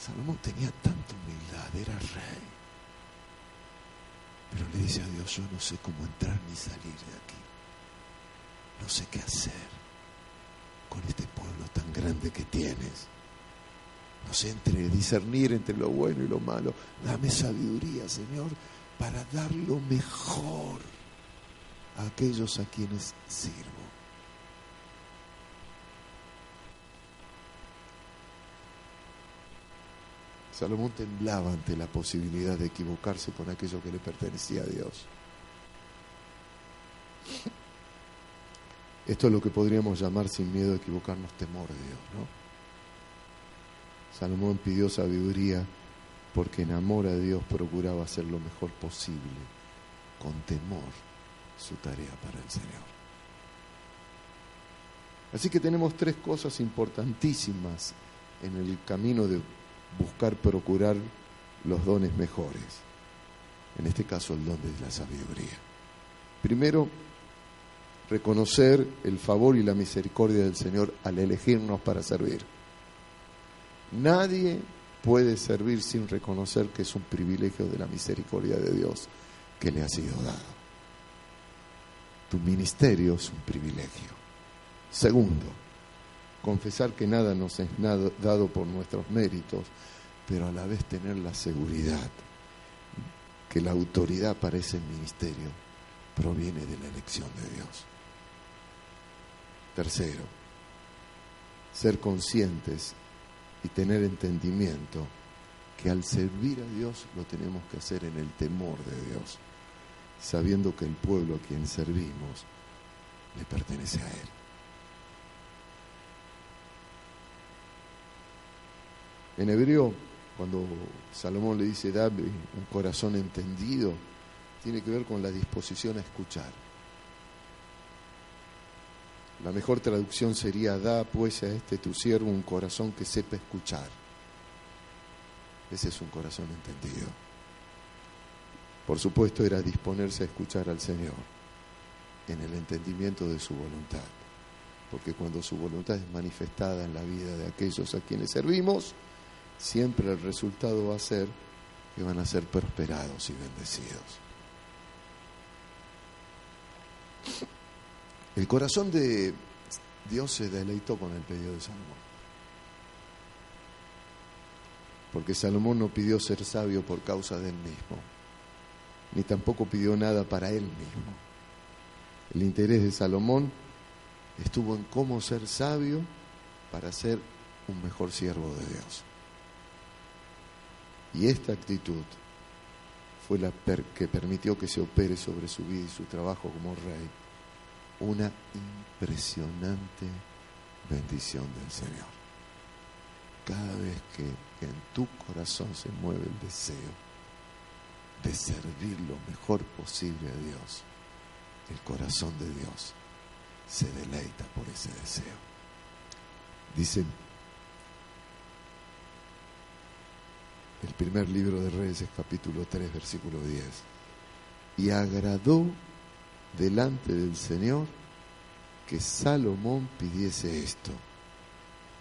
[SPEAKER 1] Salomón tenía tanta humildad, era rey. Pero le dice a Dios, yo no sé cómo entrar ni salir de aquí. No sé qué hacer con este pueblo tan grande que tienes. No sé entre discernir entre lo bueno y lo malo. Dame sabiduría, Señor, para dar lo mejor a aquellos a quienes sirvo. Salomón temblaba ante la posibilidad de equivocarse con aquello que le pertenecía a Dios. Esto es lo que podríamos llamar sin miedo a equivocarnos temor de Dios, ¿no? Salomón pidió sabiduría porque en amor a Dios procuraba hacer lo mejor posible, con temor, su tarea para el Señor. Así que tenemos tres cosas importantísimas en el camino de buscar procurar los dones mejores. En este caso el don de la sabiduría. Primero, reconocer el favor y la misericordia del Señor al elegirnos para servir. Nadie puede servir sin reconocer que es un privilegio de la misericordia de Dios que le ha sido dado. Tu ministerio es un privilegio. Segundo, confesar que nada nos es dado por nuestros méritos, pero a la vez tener la seguridad que la autoridad para ese ministerio proviene de la elección de Dios. Tercero, ser conscientes y tener entendimiento que al servir a Dios lo tenemos que hacer en el temor de Dios, sabiendo que el pueblo a quien servimos le pertenece a Él. En hebreo, cuando Salomón le dice, dame un corazón entendido, tiene que ver con la disposición a escuchar. La mejor traducción sería, da pues a este tu siervo un corazón que sepa escuchar. Ese es un corazón entendido. Por supuesto, era disponerse a escuchar al Señor en el entendimiento de su voluntad. Porque cuando su voluntad es manifestada en la vida de aquellos a quienes servimos, siempre el resultado va a ser que van a ser prosperados y bendecidos. El corazón de Dios se deleitó con el pedido de Salomón. Porque Salomón no pidió ser sabio por causa de él mismo, ni tampoco pidió nada para él mismo. El interés de Salomón estuvo en cómo ser sabio para ser un mejor siervo de Dios. Y esta actitud fue la que permitió que se opere sobre su vida y su trabajo como rey una impresionante bendición del Señor. Cada vez que en tu corazón se mueve el deseo de servir lo mejor posible a Dios, el corazón de Dios se deleita por ese deseo. Dicen el primer libro de Reyes, capítulo 3, versículo 10. Y agradó delante del Señor que Salomón pidiese esto.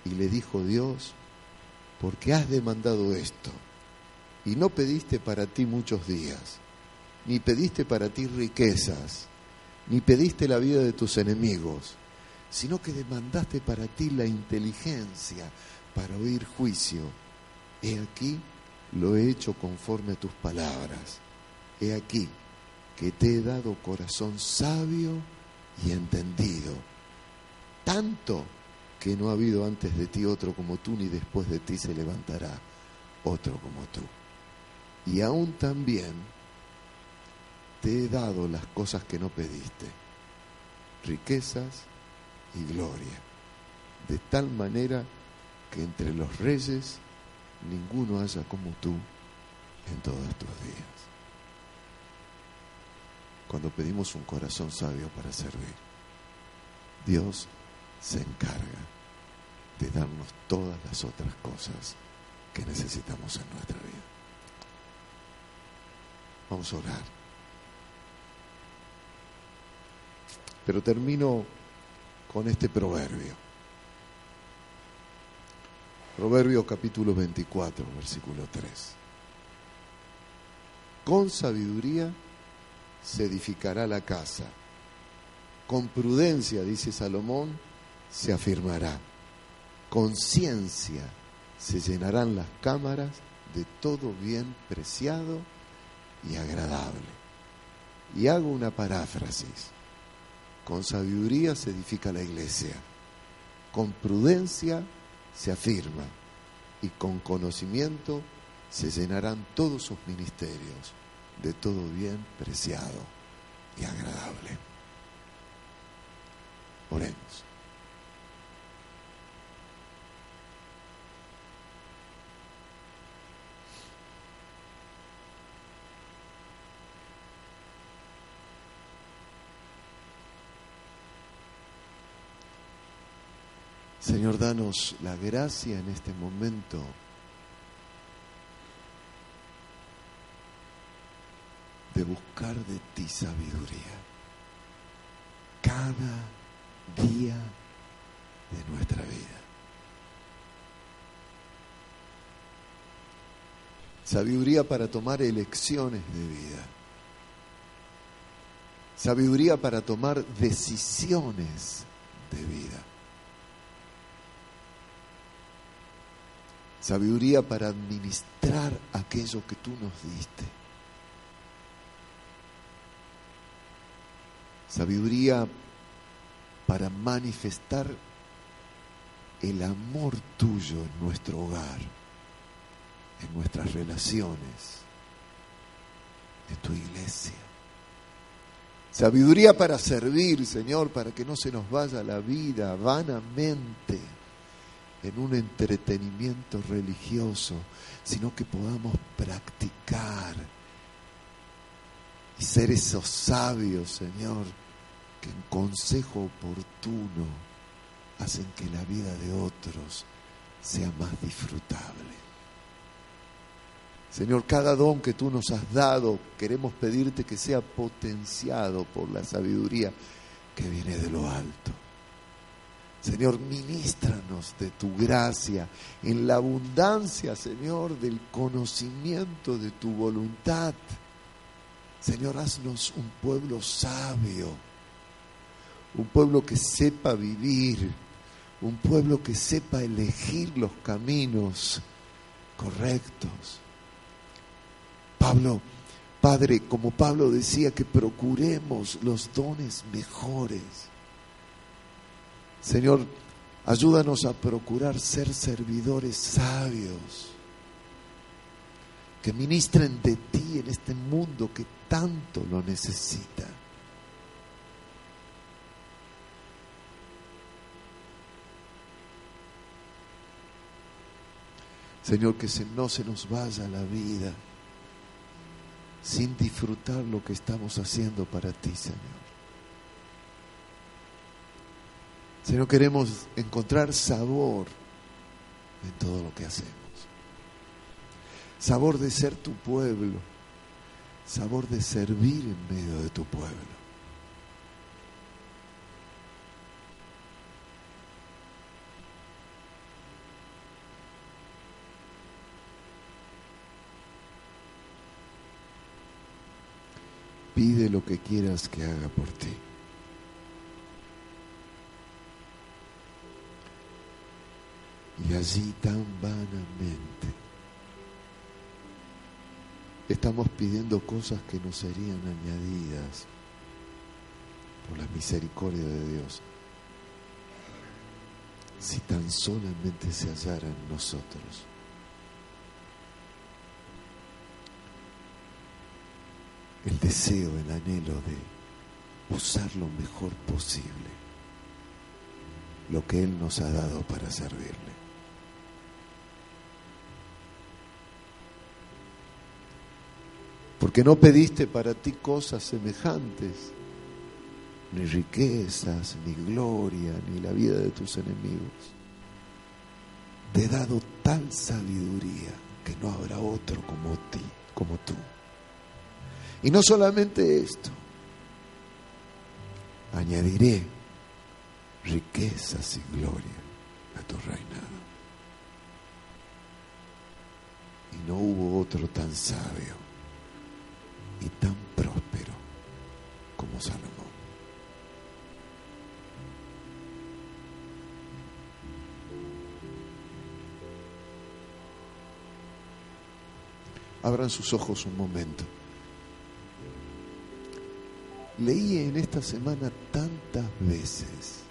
[SPEAKER 1] Y le dijo Dios, porque has demandado esto, y no pediste para ti muchos días, ni pediste para ti riquezas, ni pediste la vida de tus enemigos, sino que demandaste para ti la inteligencia para oír juicio. He aquí, lo he hecho conforme a tus palabras. He aquí que te he dado corazón sabio y entendido, tanto que no ha habido antes de ti otro como tú, ni después de ti se levantará otro como tú. Y aún también te he dado las cosas que no pediste, riquezas y gloria, de tal manera que entre los reyes ninguno haya como tú en todos tus días. Cuando pedimos un corazón sabio para servir, Dios se encarga de darnos todas las otras cosas que necesitamos en nuestra vida. Vamos a orar. Pero termino con este proverbio. Proverbio capítulo 24, versículo 3. Con sabiduría se edificará la casa. Con prudencia, dice Salomón, se afirmará. Con ciencia se llenarán las cámaras de todo bien preciado y agradable. Y hago una paráfrasis. Con sabiduría se edifica la iglesia. Con prudencia se afirma. Y con conocimiento se llenarán todos sus ministerios de todo bien preciado y agradable. Oremos. Señor, danos la gracia en este momento de buscar de ti sabiduría cada día de nuestra vida. Sabiduría para tomar elecciones de vida. Sabiduría para tomar decisiones de vida. Sabiduría para administrar aquello que tú nos diste. Sabiduría para manifestar el amor tuyo en nuestro hogar, en nuestras relaciones, en tu iglesia. Sabiduría para servir, Señor, para que no se nos vaya la vida vanamente en un entretenimiento religioso, sino que podamos practicar y ser esos sabios, Señor, que en consejo oportuno hacen que la vida de otros sea más disfrutable. Señor, cada don que tú nos has dado, queremos pedirte que sea potenciado por la sabiduría que viene de lo alto. Señor, ministranos de tu gracia en la abundancia, Señor, del conocimiento de tu voluntad. Señor, haznos un pueblo sabio, un pueblo que sepa vivir, un pueblo que sepa elegir los caminos correctos. Pablo, Padre, como Pablo decía, que procuremos los dones mejores Señor, ayúdanos a procurar ser servidores sabios, que ministren de ti en este mundo que tanto lo necesita. Señor, que no se nos vaya la vida sin disfrutar lo que estamos haciendo para ti, Señor. Señor, queremos encontrar sabor en todo lo que hacemos. Sabor de ser tu pueblo. Sabor de servir en medio de tu pueblo. Pide lo que quieras que haga por ti. Y allí tan vanamente estamos pidiendo cosas que nos serían añadidas por la misericordia de Dios si tan solamente se hallara en nosotros. el deseo, el anhelo de usar lo mejor posible lo que Él nos ha dado para servirle. Porque no pediste para ti cosas semejantes, ni riquezas, ni gloria, ni la vida de tus enemigos. Te he dado tal sabiduría que no habrá otro como ti, como tú. Y no solamente esto, añadiré riquezas y gloria a tu reinado. Y no hubo otro tan sabio y tan próspero como Salomón. Abran sus ojos un momento. Leí en esta semana tantas veces